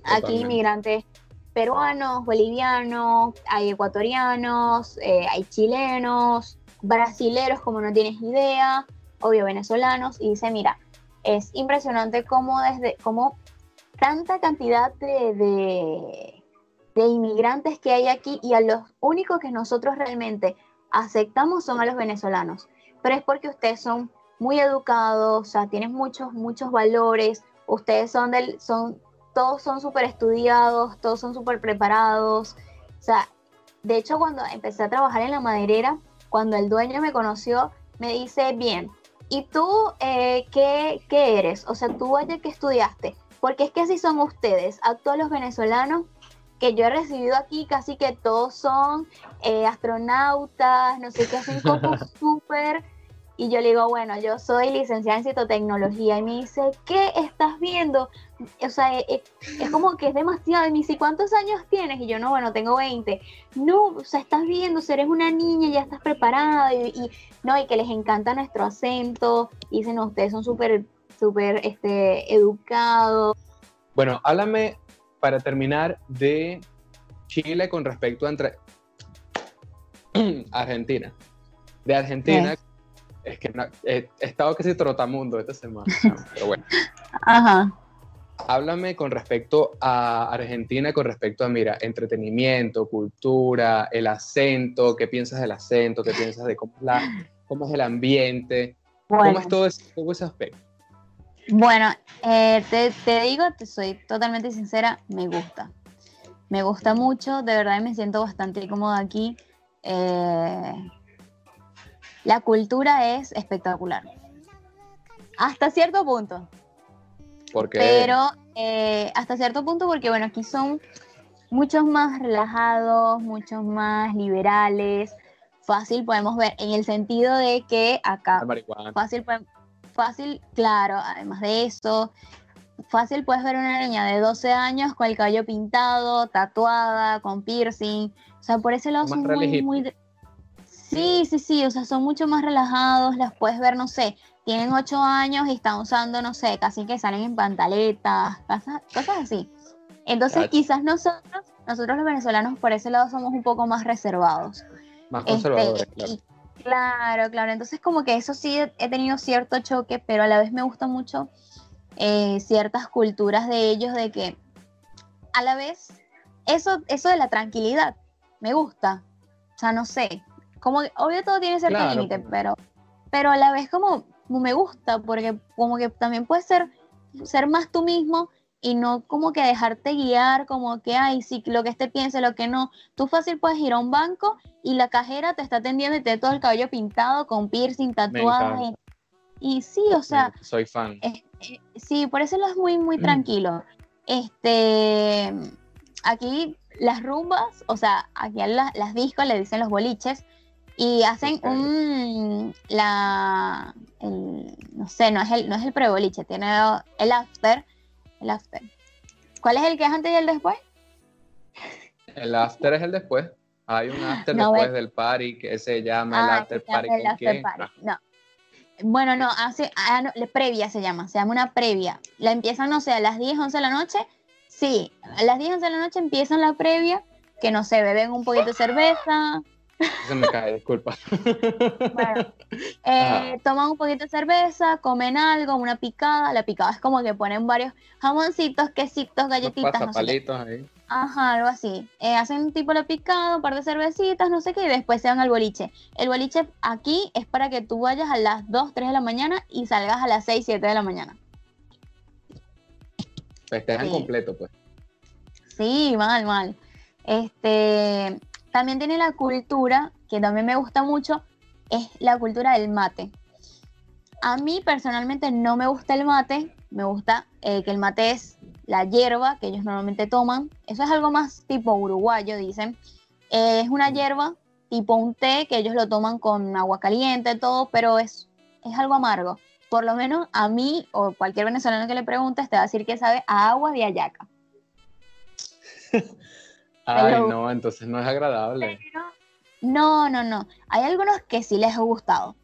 Aquí Totalmente. inmigrantes peruanos, bolivianos, hay ecuatorianos, eh, hay chilenos, brasileros como no tienes idea, obvio venezolanos, y dice, mira, es impresionante cómo desde, cómo tanta cantidad de, de, de inmigrantes que hay aquí y a los únicos que nosotros realmente aceptamos son a los venezolanos. Pero es porque ustedes son muy educados, o sea, tienen muchos, muchos valores, ustedes son del, son, todos son súper estudiados, todos son súper preparados. O sea, de hecho, cuando empecé a trabajar en la maderera, cuando el dueño me conoció, me dice, bien, ¿y tú eh, ¿qué, qué, eres? O sea, tú allá que estudiaste, porque es que así son ustedes, a todos los venezolanos que yo he recibido aquí, casi que todos son eh, astronautas, no sé qué, hacen cosas *laughs* súper y yo le digo, bueno, yo soy licenciada en citotecnología. Y me dice, ¿qué estás viendo? O sea, eh, eh, es, como que es demasiado. Y me dice, ¿cuántos años tienes? Y yo, no, bueno, tengo 20. No, o sea, estás viendo, si eres una niña, ya estás preparada. Y, no, y que les encanta nuestro acento. Y dicen, no, ustedes son súper, súper este, educados. Bueno, háblame para terminar de Chile con respecto a entre... *clears throat* Argentina. De Argentina, es que he, estado casi trotamundo esta semana, *laughs* pero bueno. Ajá. Háblame con respecto a Argentina, con respecto a, mira, entretenimiento, cultura, el acento, ¿qué piensas del acento? ¿Qué piensas de cómo es, la, cómo es el ambiente? ¿Cómo es todo ese, todo ese aspecto? Bueno, eh, te, te, digo, te soy totalmente sincera, me gusta. Me gusta mucho, de verdad me siento bastante cómoda aquí. Eh, la cultura es espectacular. Hasta cierto punto. ¿Por qué? Pero eh, hasta cierto punto porque, bueno, aquí son muchos más relajados, muchos más liberales. Fácil podemos ver en el sentido de que acá... Fácil, fácil, claro, además de eso, fácil puedes ver una niña de 12 años con el cabello pintado, tatuada, con piercing. O sea, por ese lado son muy, muy, Sí, sí, sí, o sea, son mucho más relajados, las puedes ver, no sé, tienen ocho años y están usando, no sé, casi que salen en pantaletas, cosas, cosas así. Entonces, quizás nosotros, nosotros los venezolanos por ese lado somos un poco más reservados. Más conservadores, este, claro. claro, claro. Entonces, como que eso sí he tenido cierto choque, pero a la vez me gusta mucho eh, ciertas culturas de ellos, de que a la vez, eso, eso de la tranquilidad, me gusta. O sea, no sé, como obvio todo tiene cierto límite, pues. pero, pero a la vez como, me gusta, porque como que también puedes ser, ser más tú mismo y no como que dejarte guiar, como que, ay, sí, lo que este piense, lo que no. Tú fácil puedes ir a un banco y la cajera te está atendiendo y te todo el cabello pintado, con piercing, tatuado. Y, sí, o sea. Soy fan. Eh, sí, por eso lo es muy, muy mm. tranquilo. Este. Aquí las rumbas, o sea, aquí las, las discos le dicen los boliches, y hacen un la no sé no es el no es el preboliche tiene el after el after. ¿cuál es el que es antes y el después? el after es el después. Hay un after después del party que se llama el ah, after party el after party. no. Bueno no hace ah, no, previa se llama se llama una previa. La empiezan no sé a las 10 11 de la noche. Sí a las 10 11 de la noche empiezan la previa que no sé beben un poquito de cerveza se me cae, disculpa. Bueno, *laughs* eh, toman un poquito de cerveza, comen algo, una picada. La picada es como que ponen varios jamoncitos, quesitos, galletitas. No palitos ahí. Ajá, algo así. Eh, hacen un tipo de picado, un par de cervecitas, no sé qué, y después se van al boliche. El boliche aquí es para que tú vayas a las 2, 3 de la mañana y salgas a las 6, 7 de la mañana. Festejan sí. completo, pues. Sí, mal, mal. Este, también tiene la cultura, que también me gusta mucho, es la cultura del mate. A mí personalmente no me gusta el mate, me gusta eh, que el mate es la hierba que ellos normalmente toman. Eso es algo más tipo uruguayo, dicen. Eh, es una hierba tipo un té que ellos lo toman con agua caliente, todo, pero es, es algo amargo. Por lo menos a mí o cualquier venezolano que le pregunte te va a decir que sabe a agua de ayaca. *laughs* Ay, no, entonces no es agradable. no, no, no. Hay algunos que sí les ha gustado.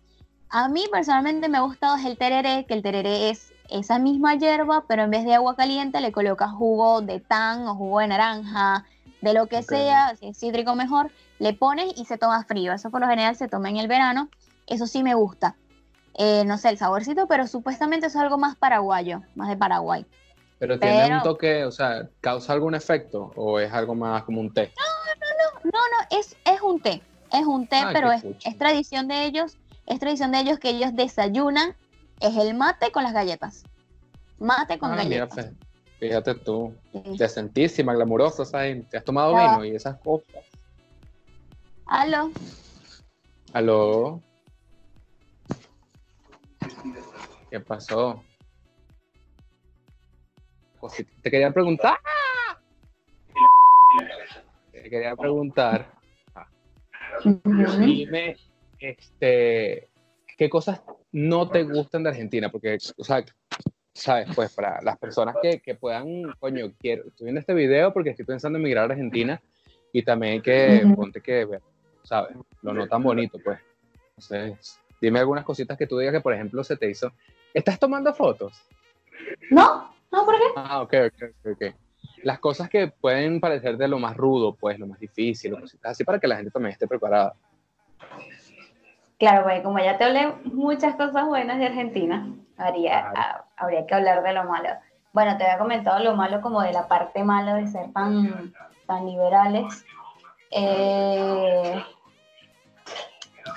A mí personalmente me ha gustado es el tereré, que el tereré es esa misma hierba, pero en vez de agua caliente le colocas jugo de tan o jugo de naranja, de lo que sea, si es cítrico mejor, le pones y se toma frío. Eso por lo general se toma en el verano. Eso sí me gusta. Eh, no sé el saborcito, pero supuestamente es algo más paraguayo, más de Paraguay. Pero tiene Pero- un toque, o sea, ¿causa algún efecto o es algo más como un té? No, no, es, es un té, es un té, pero es, es tradición de ellos, es tradición de ellos que ellos desayunan, es el mate con las galletas. Mate con Ah, galletas. fe- fíjate tú, Sí. decentísima, glamurosa esa gente. ¿Has tomado vino y esas cosas? Aló, ¿Aló? ¿Qué pasó? Cosita, Te quería preguntar. Te quería preguntar. Dime, este, ¿qué cosas no te gustan de Argentina? Porque, o sea, sabes, pues para las personas que, que puedan, coño, quiero, estoy viendo este video porque estoy pensando en emigrar a Argentina y también que, ponte que, sabes, lo no tan bonito, pues. Entonces, dime algunas cositas que tú digas que, por ejemplo, se te hizo. ¿Estás tomando fotos? ¿no? ¿No? ¿Por qué? Ah, ok, ok, ok. Las cosas que pueden parecer de lo más rudo, pues, lo más difícil, o cositas así, para que la gente también esté preparada. Claro, porque como ya te hablé muchas cosas buenas de Argentina, habría, Claro. ah, habría que hablar de lo malo. Bueno, te había comentado lo malo como de la parte mala de ser tan, tan liberales. Eh,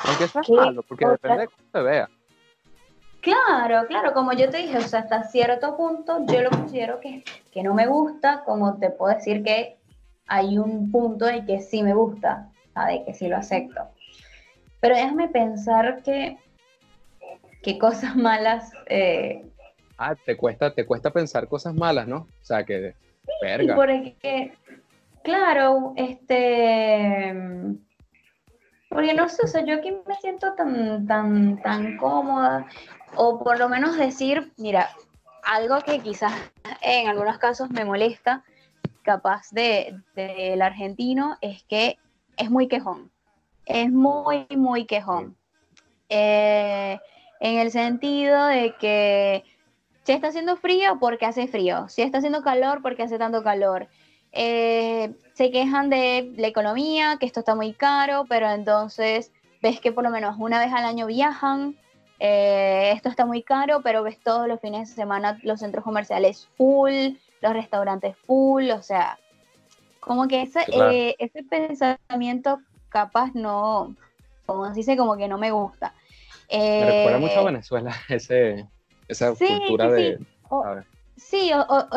Aunque eso es ¿Qué malo, porque depende de cómo se vea. Claro, claro, como yo te dije, o sea, hasta cierto punto yo lo considero que, que no me gusta, como te puedo decir que hay un punto en que sí me gusta, de que sí lo acepto. Pero déjame pensar que, que cosas malas... eh, Ah, te cuesta, te cuesta pensar cosas malas, ¿no? O sea, que, verga. porque, claro, este, porque no sé, o sea, yo aquí me siento tan, tan, tan cómoda, o por lo menos decir, mira, algo que quizás en algunos casos me molesta, capaz de del argentino, es que es muy quejón, es muy, muy quejón. Eh, en el sentido de que si está haciendo frío, porque hace frío. Si está haciendo calor, porque hace tanto calor. Eh, se quejan de la economía, que esto está muy caro, pero entonces ves que por lo menos una vez al año viajan. eh, esto está muy caro, pero ves todos los fines de semana los centros comerciales full, los restaurantes full, o sea, como que ese, Claro. eh, ese pensamiento capaz no, como se dice, como que no me gusta. Me recuerda mucho a Eh, Venezuela, *laughs* ese, esa Sí, cultura sí, de... sí. O- Sí,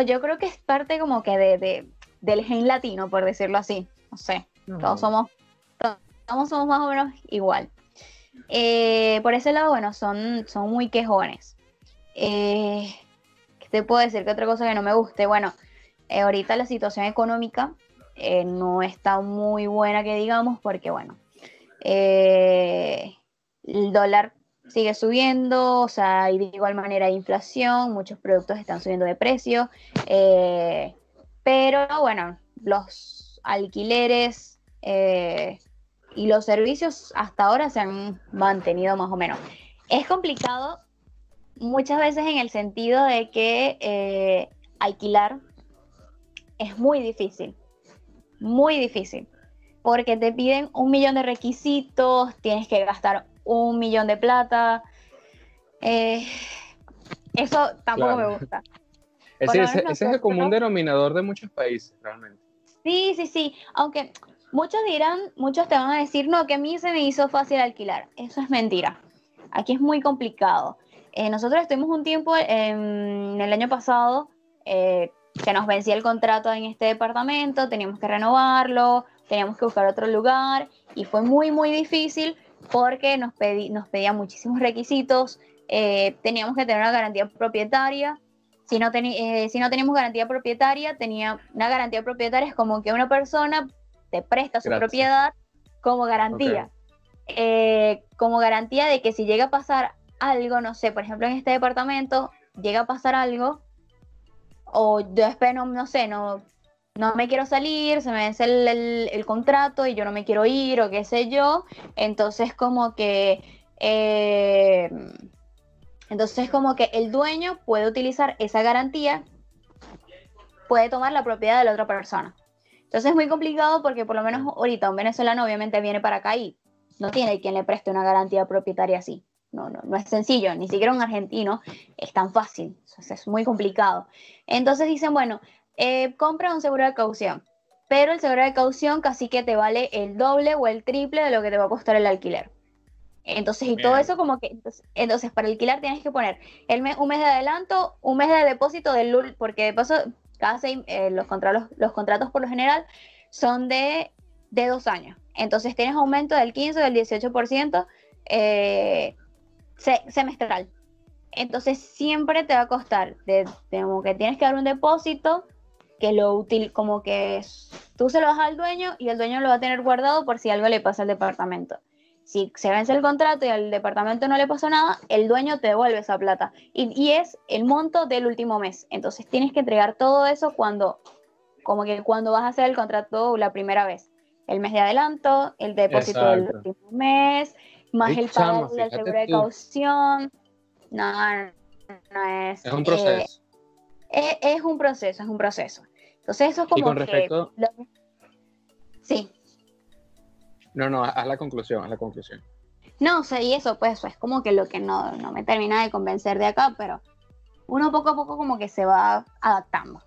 yo creo que es parte como que de, de- del gen latino, por decirlo así. No sé, todos somos, todos somos más o menos igual. Eh, por ese lado, bueno, son, son muy quejones. Eh, ¿Qué te puedo decir? ¿Qué otra cosa que no me guste? Bueno, eh, ahorita la situación económica no está muy buena, que digamos, porque, bueno, el dólar sigue subiendo, o sea, y de igual manera hay inflación, muchos productos están subiendo de precio, eh, pero bueno, los alquileres eh, y los servicios hasta ahora se han mantenido más o menos. Es complicado muchas veces en el sentido de que eh, alquilar es muy difícil, muy difícil, porque te piden un millón de requisitos, tienes que gastar un millón de plata. eh, eso tampoco Claro. me gusta. Ese, ese- es el común denominador de muchos países, realmente. Sí, sí, sí. Aunque muchos dirán, muchos te van a decir, no, que a mí se me hizo fácil alquilar. Eso es mentira. Aquí es muy complicado. Eh, nosotros estuvimos un tiempo en el año pasado, eh, que nos vencía el contrato en este departamento, teníamos que renovarlo, teníamos que buscar otro lugar y fue muy, muy difícil porque nos, pedí, nos pedía muchísimos requisitos, eh, teníamos que tener una garantía propietaria. Si no, eh, si no teníamos garantía propietaria, tenía una garantía propietaria es como que una persona te presta su Gracias. propiedad como garantía. Eh, como garantía de que si llega a pasar algo, no sé, por ejemplo en este departamento, llega a pasar algo, o yo después no, no sé, no, no me quiero salir, se me vence el, el- el contrato y yo no me quiero ir o qué sé yo, entonces como que... eh, entonces como que el dueño puede utilizar esa garantía, puede tomar la propiedad de la otra persona. Entonces es muy complicado porque por lo menos ahorita un venezolano obviamente viene para acá y no tiene quien le preste una garantía propietaria así. no, no, no es sencillo, ni siquiera un argentino es tan fácil, es muy complicado. Entonces dicen, bueno, eh, compra un seguro de caución, pero el seguro de caución casi que te vale el doble o el triple de lo que te va a costar el alquiler. Entonces, y todo eso como que, entonces, para alquilar tienes que poner el un mes de adelanto, un mes de depósito del LUL, porque de paso, cada eh, los, contratos, los contratos por lo general son de, de dos años. Entonces tienes aumento del 15 o del 18% eh, semestral. Entonces siempre te va a costar, de, como que tienes que dar un depósito que lo útil, como que tú se lo das al dueño y el dueño lo va a tener guardado por si algo le pasa al departamento. Si se vence el contrato y al departamento no le pasó nada, el dueño te devuelve esa plata. Y, y, es el monto del último mes. Entonces tienes que entregar todo eso cuando, como que cuando vas a hacer el contrato la primera vez. El mes de adelanto, el depósito del último mes, más el pago del seguro de caución. No, no es. Es un proceso. Eh, es, un proceso, es un proceso. Entonces, eso es como. Y con respecto. Sí. No, no, haz la conclusión, haz la conclusión. No, o sea, y eso, pues, eso es como que lo que no, no me termina de convencer de acá, pero uno poco a poco como que se va adaptando.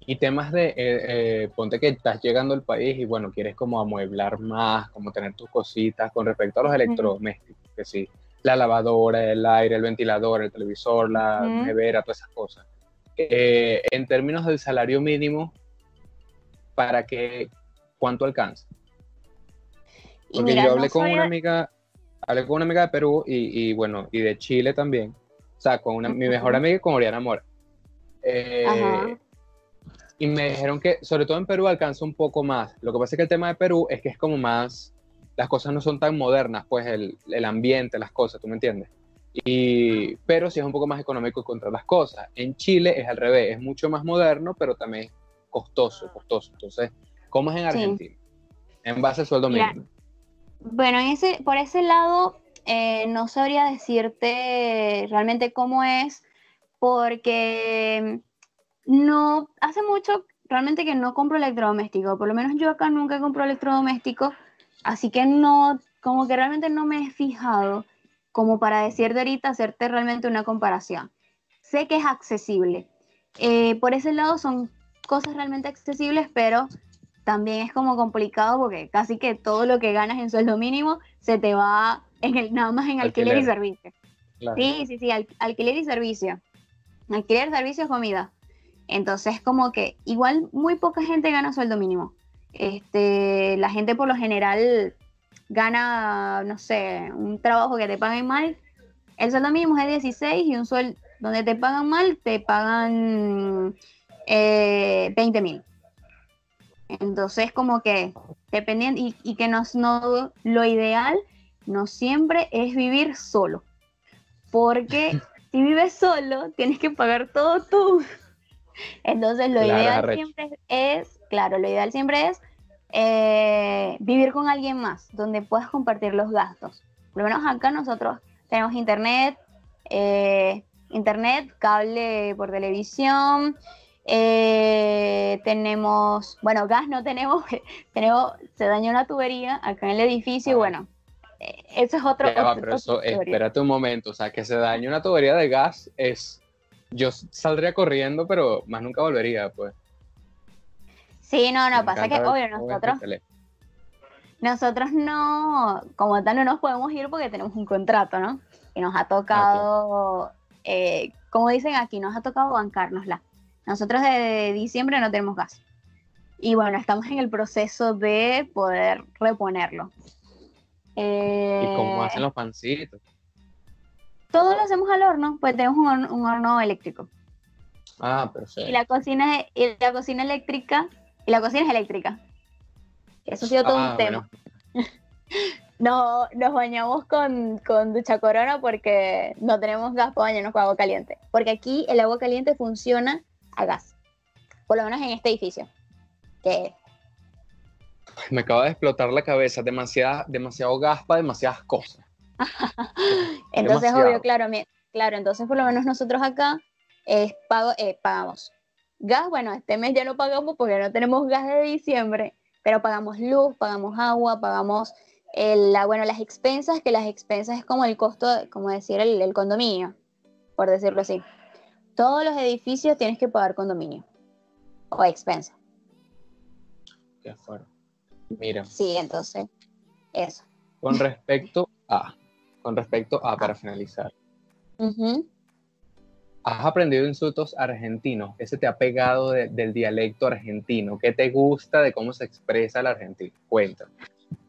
Y temas de, eh, eh, ponte que estás llegando al país y bueno, quieres como amueblar más, como tener tus cositas con respecto a los electrodomésticos, que sí, la lavadora, el aire, el ventilador, el televisor, la nevera, todas esas cosas. Eh, en términos del salario mínimo, ¿para qué, cuánto alcanza? Porque yo hablé con una amiga, hablé con una amiga de Perú y, bueno, y de Chile también. O sea, con una, mi mejor amiga con Oriana Mora. Eh, y me dijeron que, sobre todo en Perú, alcanza un poco más. Lo que pasa es que el tema de Perú es que es como más, las cosas no son tan modernas, pues el, el ambiente, las cosas, ¿tú me entiendes? Y, pero sí es un poco más económico encontrar las cosas. En Chile es al revés, es mucho más moderno, pero también es costoso, costoso. Entonces, ¿cómo es en Argentina? En base al sueldo mínimo. Bueno, en por ese lado, eh, no sabría decirte realmente cómo es, porque no, hace mucho realmente que no compro electrodoméstico, por lo menos yo acá nunca compro electrodoméstico, así que no, como que realmente no me he fijado como para decirte ahorita, hacerte realmente una comparación. Sé que es accesible. Eh, por ese lado son cosas realmente accesibles, pero también es como complicado porque casi que todo lo que ganas en sueldo mínimo se te va en el, nada más en alquiler, y servicio. Sí, sí, sí, alquiler y servicio. Alquiler, servicio, comida. Entonces, como que igual muy poca gente gana sueldo mínimo. Este, la gente por lo general gana, no sé, un trabajo que te paguen mal. El sueldo mínimo es 16 y un sueldo donde te pagan mal, te pagan eh, 20 mil. Entonces, como que dependiendo, y, y que no, no, lo ideal no siempre es vivir solo. Porque *laughs* si vives solo, tienes que pagar todo tú. Entonces, lo ideal siempre es, claro, lo ideal siempre es eh, vivir con alguien más, donde puedas compartir los gastos. Por lo menos acá nosotros tenemos internet, eh, internet, cable por televisión, eh, tenemos, bueno, gas no tenemos, *laughs* tenemos, se dañó una tubería acá en el edificio y ah. bueno, eso es otro. pero eso, espérate un momento, o sea, que se dañe una tubería de gas es yo saldría corriendo, pero más nunca volvería, pues. Sí, no, no, pasa que, obvio, nosotros, nosotros no, como tal, no nos podemos ir porque tenemos un contrato, ¿no? Y nos ha tocado, eh, como dicen aquí, nos ha tocado bancárnosla. Nosotros de diciembre no tenemos gas. Y bueno, estamos en el proceso de poder reponerlo. ¿Y cómo hacen los pancitos? todo lo hacemos al horno, pues tenemos un horno, eléctrico. Ah, perfecto. Y la cocina, y la cocina eléctrica, y la cocina es eléctrica. Eso ha sido todo un ah, tema. *laughs* no, nos bañamos con, con, ducha corona porque no tenemos gas para bañarnos con agua caliente. Porque aquí el agua caliente funciona a gas. Por lo menos en este edificio. Que me acaba de explotar la cabeza. Demasiada, demasiado gas para demasiadas cosas. *laughs* entonces, obvio, claro, claro, entonces por lo menos nosotros acá es pago, eh, pagamos gas, bueno, este mes ya no pagamos porque no tenemos gas de diciembre, pero pagamos luz, pagamos agua, pagamos la, bueno, las expensas, que las expensas es como el costo, como decir, el, el condominio, por decirlo así. Todos los edificios tienes que pagar condominio o expensa. Qué fuerte. Mira. Sí, entonces, eso. Con respecto a, con respecto a, para finalizar. ¿Has aprendido insultos argentinos? ¿Ese te ha pegado del dialecto argentino? ¿Qué te gusta de cómo se expresa el argentino? Cuéntame.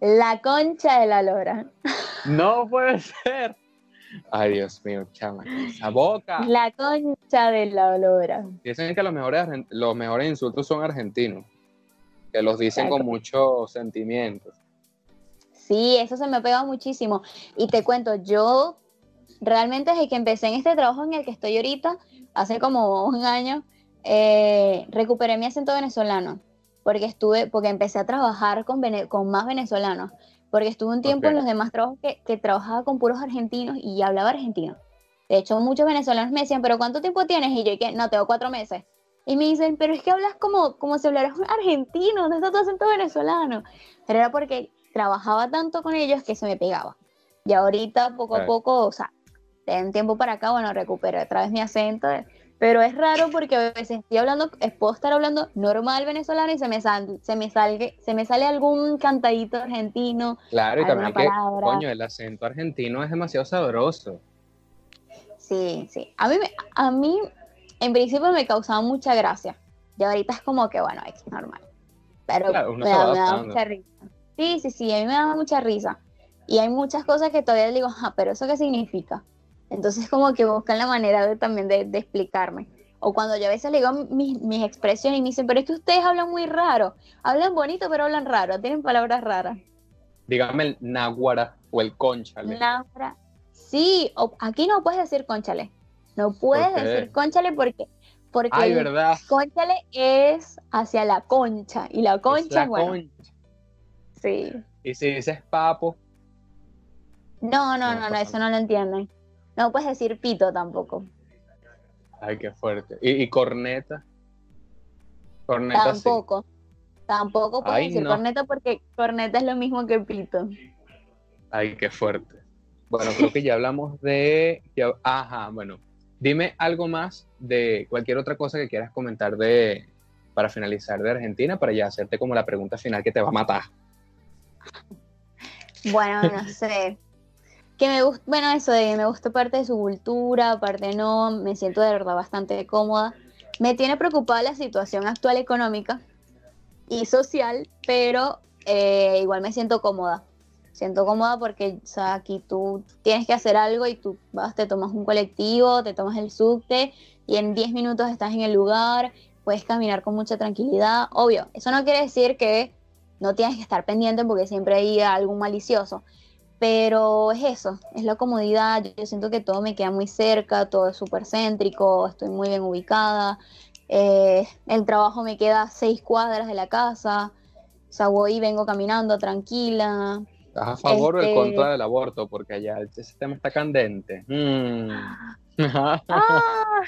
La concha de la lora. No puede ser. Ay, Dios mío, chama, esa boca. La concha de la lora. Dicen que los mejores, los mejores insultos son argentinos, que los dicen con mucho sentimiento. Sí, eso se me ha pegado muchísimo. Y te cuento, yo realmente desde que empecé en este trabajo en el que estoy ahorita, hace como un año, eh, recuperé mi acento venezolano, porque estuve, porque empecé a trabajar con, con más venezolanos, porque estuve un tiempo en los demás trabajos que, que, trabajaba con puros argentinos y hablaba argentino. De hecho, muchos venezolanos me decían, pero ¿cuánto tiempo tienes? Y yo dije, no, tengo cuatro meses. Y me dicen, pero es que hablas como, como si hablaras argentino, ¿dónde está tu acento venezolano? Pero era porque trabajaba tanto con ellos que se me pegaba. Y ahorita, poco a poco, o sea, de un tiempo para acá, bueno, recupero otra vez mi acento, pero es raro porque a veces estoy hablando, puedo estar hablando normal venezolano y se me, sal, se me, salgue, se me sale algún cantadito argentino. Claro, y también que, coño, el acento argentino es demasiado sabroso. Sí, sí. A mí, a mí en principio me causaba mucha gracia. Y ahorita es como que, bueno, es normal. Pero me, me da mucha risa. Sí, sí, sí, a mí me da mucha risa. Y hay muchas cosas que todavía digo, ah, pero ¿eso qué significa? Entonces como que buscan la manera de, también de, explicarme. O cuando yo a veces le digo mis, mis, expresiones y me dicen, pero es que ustedes hablan muy raro. Hablan bonito, pero hablan raro. Tienen palabras raras. Dígame el náhuara o el conchale. Náhuara. Sí, aquí no puedes decir conchale. No puedes decir conchale porque, porque Ay, ¿verdad? conchale es hacia la concha. Y la concha, es la concha. Sí. Y si dices papo. No, no, no, no, eso no lo entienden. No puedes decir pito tampoco. Ay, qué fuerte. ¿Y, corneta? Corneta Tampoco. Tampoco puedes decir corneta porque corneta es lo mismo que pito. Ay, qué fuerte. Bueno, creo que ya hablamos de... Ajá, bueno. Dime algo más de cualquier otra cosa que quieras comentar de para finalizar de Argentina, para ya hacerte como la pregunta final que te va a matar. Bueno, no sé que me gusta, bueno, eso de me gusta parte de su cultura, parte no, me siento de verdad bastante cómoda. Me tiene preocupada la situación actual económica y social, pero eh, igual me siento cómoda. Siento cómoda porque aquí tú tienes que hacer algo y tú vas, te tomas un colectivo, te tomas el subte y en 10 minutos estás en el lugar, puedes caminar con mucha tranquilidad. Obvio, eso no quiere decir que no tienes que estar pendiente porque siempre hay algún malicioso, pero es eso, es la comodidad. Yo siento que todo me queda muy cerca, todo es súper céntrico, estoy muy bien ubicada. Eh, el trabajo me queda a seis cuadras de la casa. O sea, voy y vengo caminando tranquila. ¿Estás a favor o en este contra del aborto? Porque allá ese tema está candente. Mm. *laughs* Ah,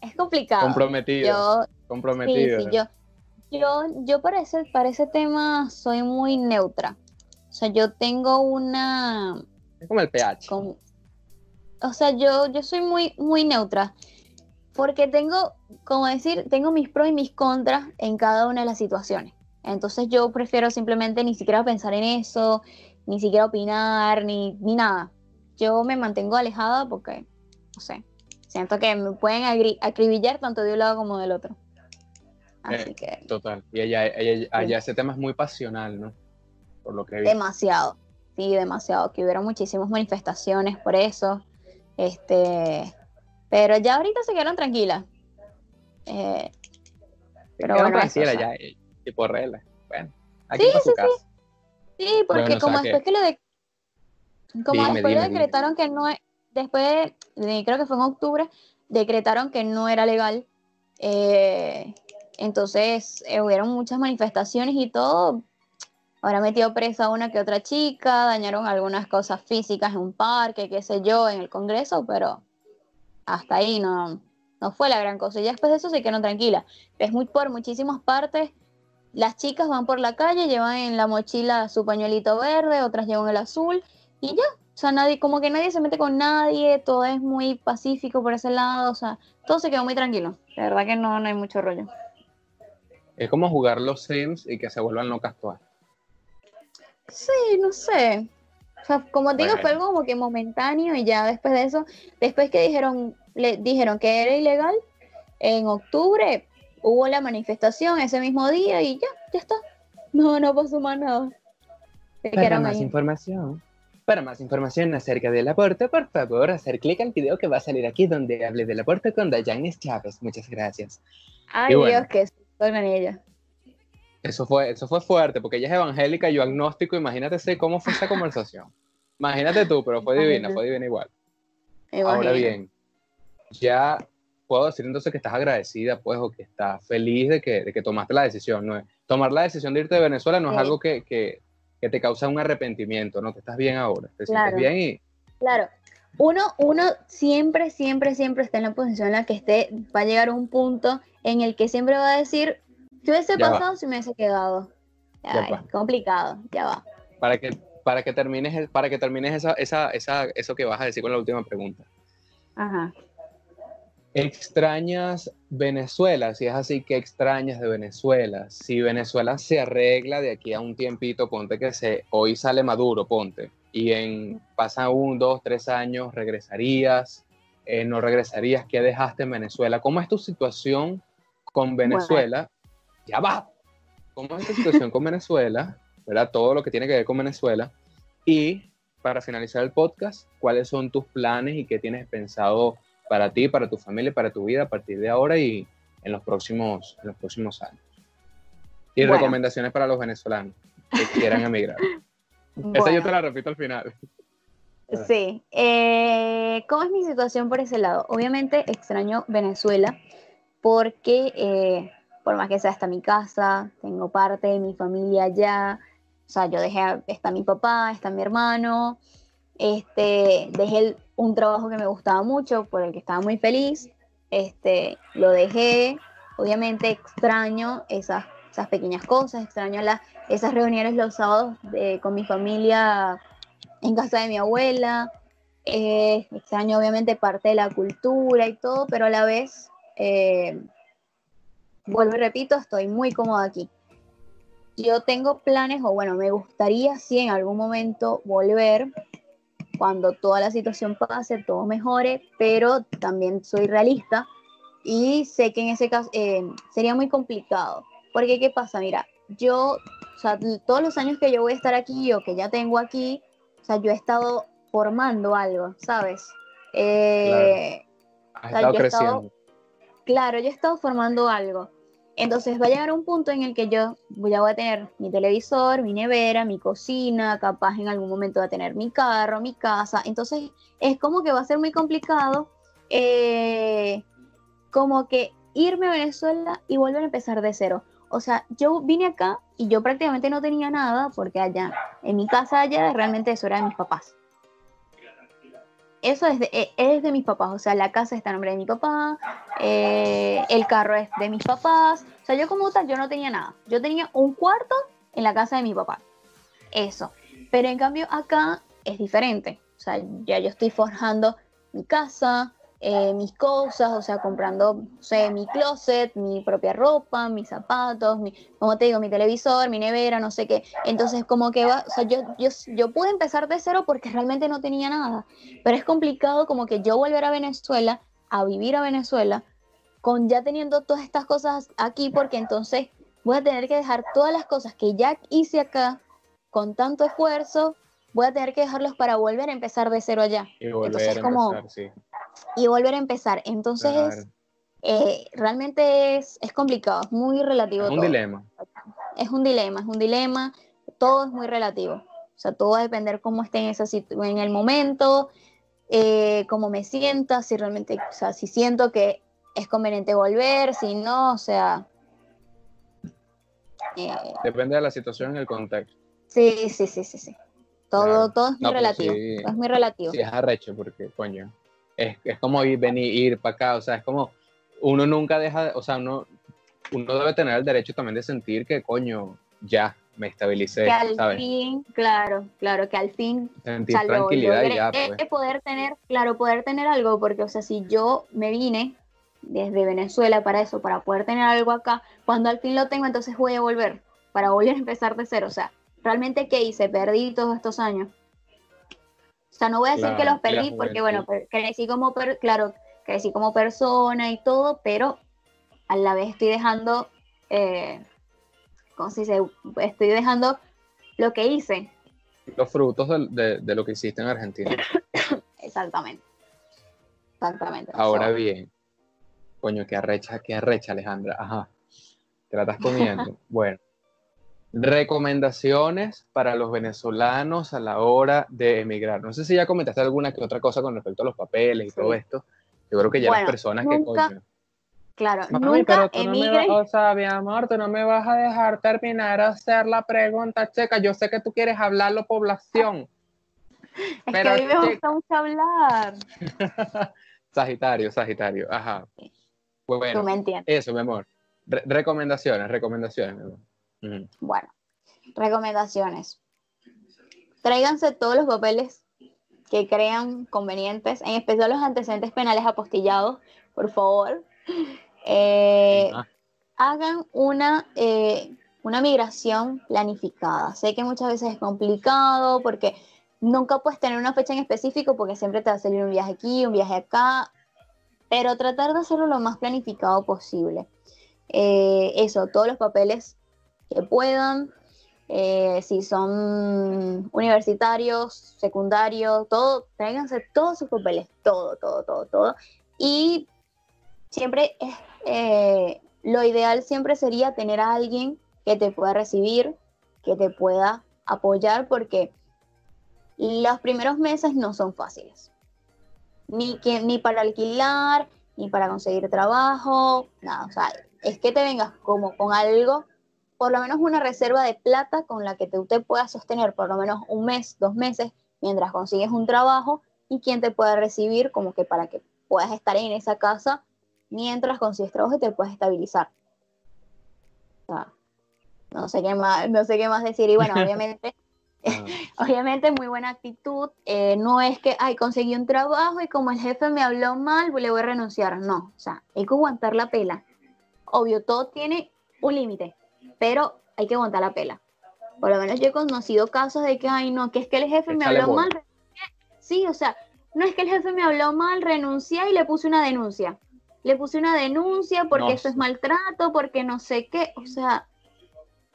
es complicado. Comprometido. Yo, comprometido. Sí, yo, yo, yo para, ese, para ese tema soy muy neutra. O sea, yo tengo una... Es como el pH. o sea, yo, yo soy muy, muy neutra. Porque tengo, como decir, tengo mis pros y mis contras en cada una de las situaciones. Entonces yo prefiero simplemente ni siquiera pensar en eso, ni siquiera opinar, ni, ni nada. Yo me mantengo alejada porque, no sé, siento que me pueden acribillar tanto de un lado como del otro. Así eh, que... Total. Y allá, allá, ese tema es muy pasional, ¿no? Por lo que Demasiado, sí, demasiado, que hubiera muchísimas manifestaciones por eso. Este, pero ya ahorita se quedaron tranquilas. Eh, pero bueno, ya, eh, tipo regla. Bueno, aquí sí, sí, sí. Sí, porque como después que... lo de como después lo decretaron que no es, después, creo que fue en octubre, decretaron que no era legal. Eh, entonces eh, hubieron muchas manifestaciones y todo, Ahora metió presa una que otra chica, dañaron algunas cosas físicas en un parque, qué sé yo, en el Congreso, pero hasta ahí no, no fue la gran cosa. Y después de eso se quedaron tranquilas. Es muy por muchísimas partes, las chicas van por la calle, llevan en la mochila su pañuelito verde, otras llevan el azul y ya. O sea, nadie, como que nadie se mete con nadie, todo es muy pacífico por ese lado, o sea, todo se quedó muy tranquilo. La verdad que no, no hay mucho rollo. Es como jugar los Sims y que se vuelvan locas todas. Sí, no sé. O sea, como te digo, fue algo como que momentáneo y ya después de eso, después que dijeron, le dijeron que era ilegal, en octubre hubo la manifestación ese mismo día y ya, ya está. No, no pasó más nada. Para más información, para más información acerca del aborto, por favor, hacer clic al video que va a salir aquí donde hable del aborto con Dayanis Chávez. Muchas gracias. Ay, Dios, que en ella. Eso fue, eso fue fuerte, porque ella es evangélica, yo agnóstico, imagínate cómo fue esa conversación. Imagínate tú, pero fue divina, fue divina igual. Ahora bien, ya puedo decir entonces que estás agradecida, pues, o que estás feliz de que, de que tomaste la decisión, ¿no? Tomar la decisión de irte de Venezuela no es algo que, que, que, te causa un arrepentimiento, ¿no? Que estás bien ahora, te sientes bien y... Claro. Uno, uno siempre, siempre, siempre está en la posición en la que esté, va a llegar un punto en el que siempre va a decir, si hubiese pasado, si me hubiese quedado. Ya complicado, ya va. Para que, para que termines, para que termines esa, esa, esa, eso que vas a decir con la última pregunta. Ajá. ¿Extrañas Venezuela? Si es así, ¿qué extrañas de Venezuela? Si Venezuela se arregla de aquí a un tiempito, ponte que se, hoy sale Maduro, ponte, y en pasa un, dos, tres años, regresarías, eh, no regresarías, ¿qué dejaste en Venezuela? ¿Cómo es tu situación con Venezuela? Ya va. ¿Cómo es la situación con Venezuela? ¿Verdad? Todo lo que tiene que ver con Venezuela. Y para finalizar el podcast, ¿cuáles son tus planes y qué tienes pensado para ti, para tu familia, para tu vida a partir de ahora y en los próximos, en los próximos años? Y recomendaciones para los venezolanos que quieran emigrar. Esa yo te la repito al final. Sí. Eh, ¿Cómo es mi situación por ese lado? Obviamente extraño Venezuela porque eh, por más que sea hasta mi casa, tengo parte de mi familia allá, o sea, yo dejé, está mi papá, está mi hermano, este, dejé un trabajo que me gustaba mucho, por el que estaba muy feliz, este, lo dejé, obviamente extraño esas, esas pequeñas cosas, extraño las, esas reuniones los sábados con mi familia en casa de mi abuela, eh, extraño obviamente parte de la cultura y todo, pero a la vez... Eh, vuelvo y repito, estoy muy cómoda aquí. Yo tengo planes, o bueno, me gustaría sí en algún momento volver cuando toda la situación pase, todo mejore, pero también soy realista y sé que en ese caso eh, sería muy complicado. Porque, ¿qué pasa? Mira, yo, o sea, todos los años que yo voy a estar aquí o que ya tengo aquí, o sea, yo he estado formando algo, ¿sabes? Eh, estado creciendo. Claro, yo he estado formando algo. Entonces va a llegar un punto en el que yo ya voy a tener mi televisor, mi nevera, mi cocina, capaz en algún momento va a tener mi carro, mi casa. Entonces es como que va a ser muy complicado eh, como que irme a Venezuela y volver a empezar de cero. O sea, yo vine acá y yo prácticamente no tenía nada porque allá, en mi casa allá, realmente eso era de mis papás eso es de, eh, es de mis papás, o sea, la casa está a nombre de mi papá, eh, el carro es de mis papás, o sea, yo como tal, yo no tenía nada, yo tenía un cuarto en la casa de mi papá, eso, pero en cambio acá es diferente, o sea, ya yo estoy forjando mi casa, eh, mis cosas, o sea, comprando, no sé, mi closet, mi propia ropa, mis zapatos, mi, como te digo, mi televisor, mi nevera, no sé qué. Entonces, como que va, o sea, yo, yo, yo pude empezar de cero porque realmente no tenía nada, pero es complicado como que yo volver a Venezuela, a vivir a Venezuela, con ya teniendo todas estas cosas aquí, porque entonces voy a tener que dejar todas las cosas que ya hice acá con tanto esfuerzo, voy a tener que dejarlos para volver a empezar de cero allá. Y volver a como, empezar, sí y volver a empezar. Entonces, eh, realmente es, es, complicado, es muy relativo. Es un dilema. Es un dilema, es un dilema, todo es muy relativo. O sea, todo va a depender cómo esté en, esa en el momento, eh, cómo me sienta, si realmente, o sea, si siento que es conveniente volver, si no, o sea... Eh, Depende de la situación y el contexto. Sí, sí, sí, sí, sí. Todo, todo es muy pues relativo. es muy relativo. Sí, es arrecho porque, coño, es, es como ir, venir, ir para acá, o sea, es como uno nunca deja, o sea, uno uno debe tener el derecho también de sentir que, coño, ya me estabilicé, que al ¿sabes? fin, claro, claro, que al fin Sentir o sea, lo tranquilidad y logré. ya, pues. poder tener, claro, poder tener algo, porque, o sea, si yo me vine desde Venezuela para eso, para poder tener algo acá, cuando al fin lo tengo, entonces voy a volver, para volver a empezar de cero. O sea, realmente, ¿qué hice? Perdí todos estos años. O sea, no voy a decir que los perdí, porque, bueno, per- crecí como, per- claro, crecí como persona y todo, pero a la vez estoy dejando, eh, ¿cómo se dice? Estoy dejando lo que hice. Los frutos de, de lo que hiciste en Argentina. *coughs* Exactamente. Exactamente. Ahora So, bien, coño, qué arrecha, qué arrecha, Alejandra. Ajá. Te la estás comiendo. *laughs* bueno. Recomendaciones para los venezolanos a la hora de emigrar. No sé si ya comentaste alguna que otra cosa con respecto a los papeles y Sí. todo esto. Yo creo que ya las Bueno, personas que nunca coño. Claro, Mami, nunca pero tú no me o sea, mi amor, tú no me vas a dejar terminar a hacer la pregunta, checa. Yo sé que tú quieres hablarlo, población. *laughs* Es pero que a mí me gusta mucho hablar. *laughs* Sagitario, Sagitario, ajá. Pues Tú bueno, me entiendes. eso, mi amor. Re- recomendaciones, recomendaciones, mi amor. Bueno, recomendaciones. Tráiganse todos los papeles que crean convenientes, en especial los antecedentes penales apostillados, por favor. Eh, hagan una, eh, una migración planificada. Sé que muchas veces es complicado porque nunca puedes tener una fecha en específico porque siempre te va a salir un viaje aquí, un viaje acá, pero tratar de hacerlo lo más planificado posible. Eh, eso, todos los papeles que puedan, eh, si son universitarios, secundarios, todo, tráiganse todos sus papeles, todo, todo, todo, todo. Y siempre eh, lo ideal siempre sería tener a alguien que te pueda recibir, que te pueda apoyar, porque los primeros meses no son fáciles. Ni, que, ni para alquilar, ni para conseguir trabajo, nada. O sea, es que te vengas como con algo, por lo menos una reserva de plata con la que te, te puedas sostener por lo menos un mes, dos meses, mientras consigues un trabajo y quien te pueda recibir como que para que puedas estar en esa casa mientras consigues trabajo y te puedas estabilizar. O sea, no sé qué más, no sé qué más decir. Y bueno, *laughs* obviamente, Ajá. *laughs* obviamente muy buena actitud. Eh, no es que, ay, conseguí un trabajo y como el jefe me habló mal, le voy a renunciar. No, o sea, hay que aguantar la pela. Obvio, todo tiene un límite, pero hay que aguantar la pela. Por lo menos yo he conocido casos de que, ay, no, que es que el jefe me habló bola. mal. Sí, o sea, no es que el jefe me habló mal, renuncié y le puse una denuncia. Le puse una denuncia porque No eso es maltrato, porque no sé qué. O sea,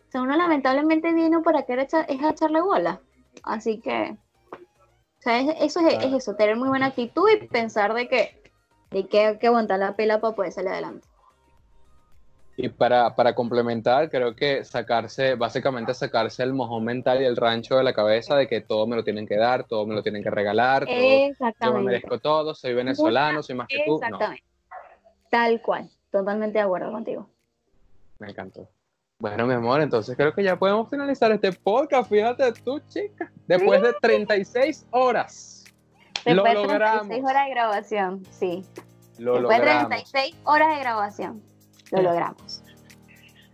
o sea, uno lamentablemente vino para querer echar, es a echarle bola. Así que, o sea, es- eso es, eso, tener muy buena actitud y pensar de que, de que hay que aguantar la pela para poder salir adelante. Y para, para complementar, creo que sacarse, básicamente sacarse el mojón mental y el rancho de la cabeza de que todo me lo tienen que dar, todo me lo tienen que regalar, todo, yo me merezco todo, soy venezolano, soy más que tú. No, Exactamente. Tal cual. Totalmente de acuerdo contigo. me encantó. Bueno, mi amor, entonces creo que ya podemos finalizar este podcast. Fíjate tú, chica. Después de 36 horas. Lo Después de logramos. 36 horas de grabación, sí. Lo Después de logramos. 36 horas de grabación, lo logramos.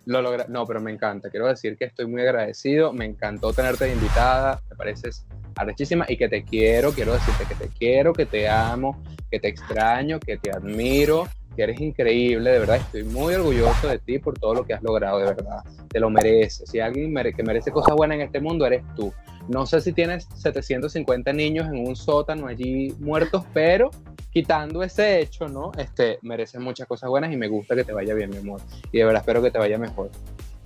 Lo logra... No, pero me encanta. Quiero decir que estoy muy agradecido. Me encantó tenerte invitada. Me pareces arrechísima y que te quiero. Quiero decirte que te quiero, que te amo, que te extraño, que te admiro, que eres increíble. De verdad, estoy muy orgulloso de ti por todo lo que has logrado, de verdad. Te lo mereces. Si alguien que merece cosas buenas en este mundo, eres tú. No sé si tienes 750 niños en un sótano allí muertos, pero quitando ese hecho, ¿no? Este, mereces muchas cosas buenas y me gusta que te vaya bien, mi amor. Y de verdad espero que te vaya mejor.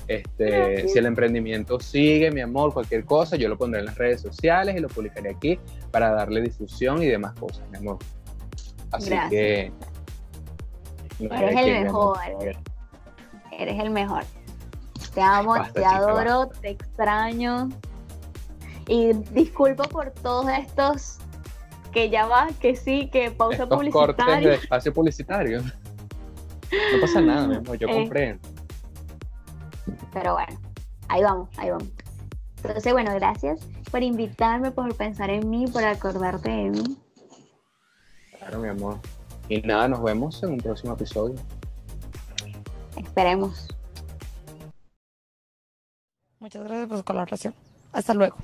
Este, Gracias. si el emprendimiento sigue, mi amor, cualquier cosa, yo lo pondré en las redes sociales y lo publicaré aquí para darle difusión y demás cosas, mi amor. Así Gracias. que. no Eres el mejor. Eres, el mejor. Te amo, Basta, te chica, adoro, te extraño. Y disculpa por todos estos que ya va, que sí, que pausa Estos cortes de publicitaria. espacio publicitario. No pasa nada, mi amor, yo Eh. comprendo. Pero bueno, ahí vamos, ahí vamos. Entonces, bueno, gracias por invitarme, por pensar en mí, por acordarte de mí. Claro, mi amor. Y nada, nos vemos en un próximo episodio. Esperemos. Muchas gracias por su colaboración. Hasta luego.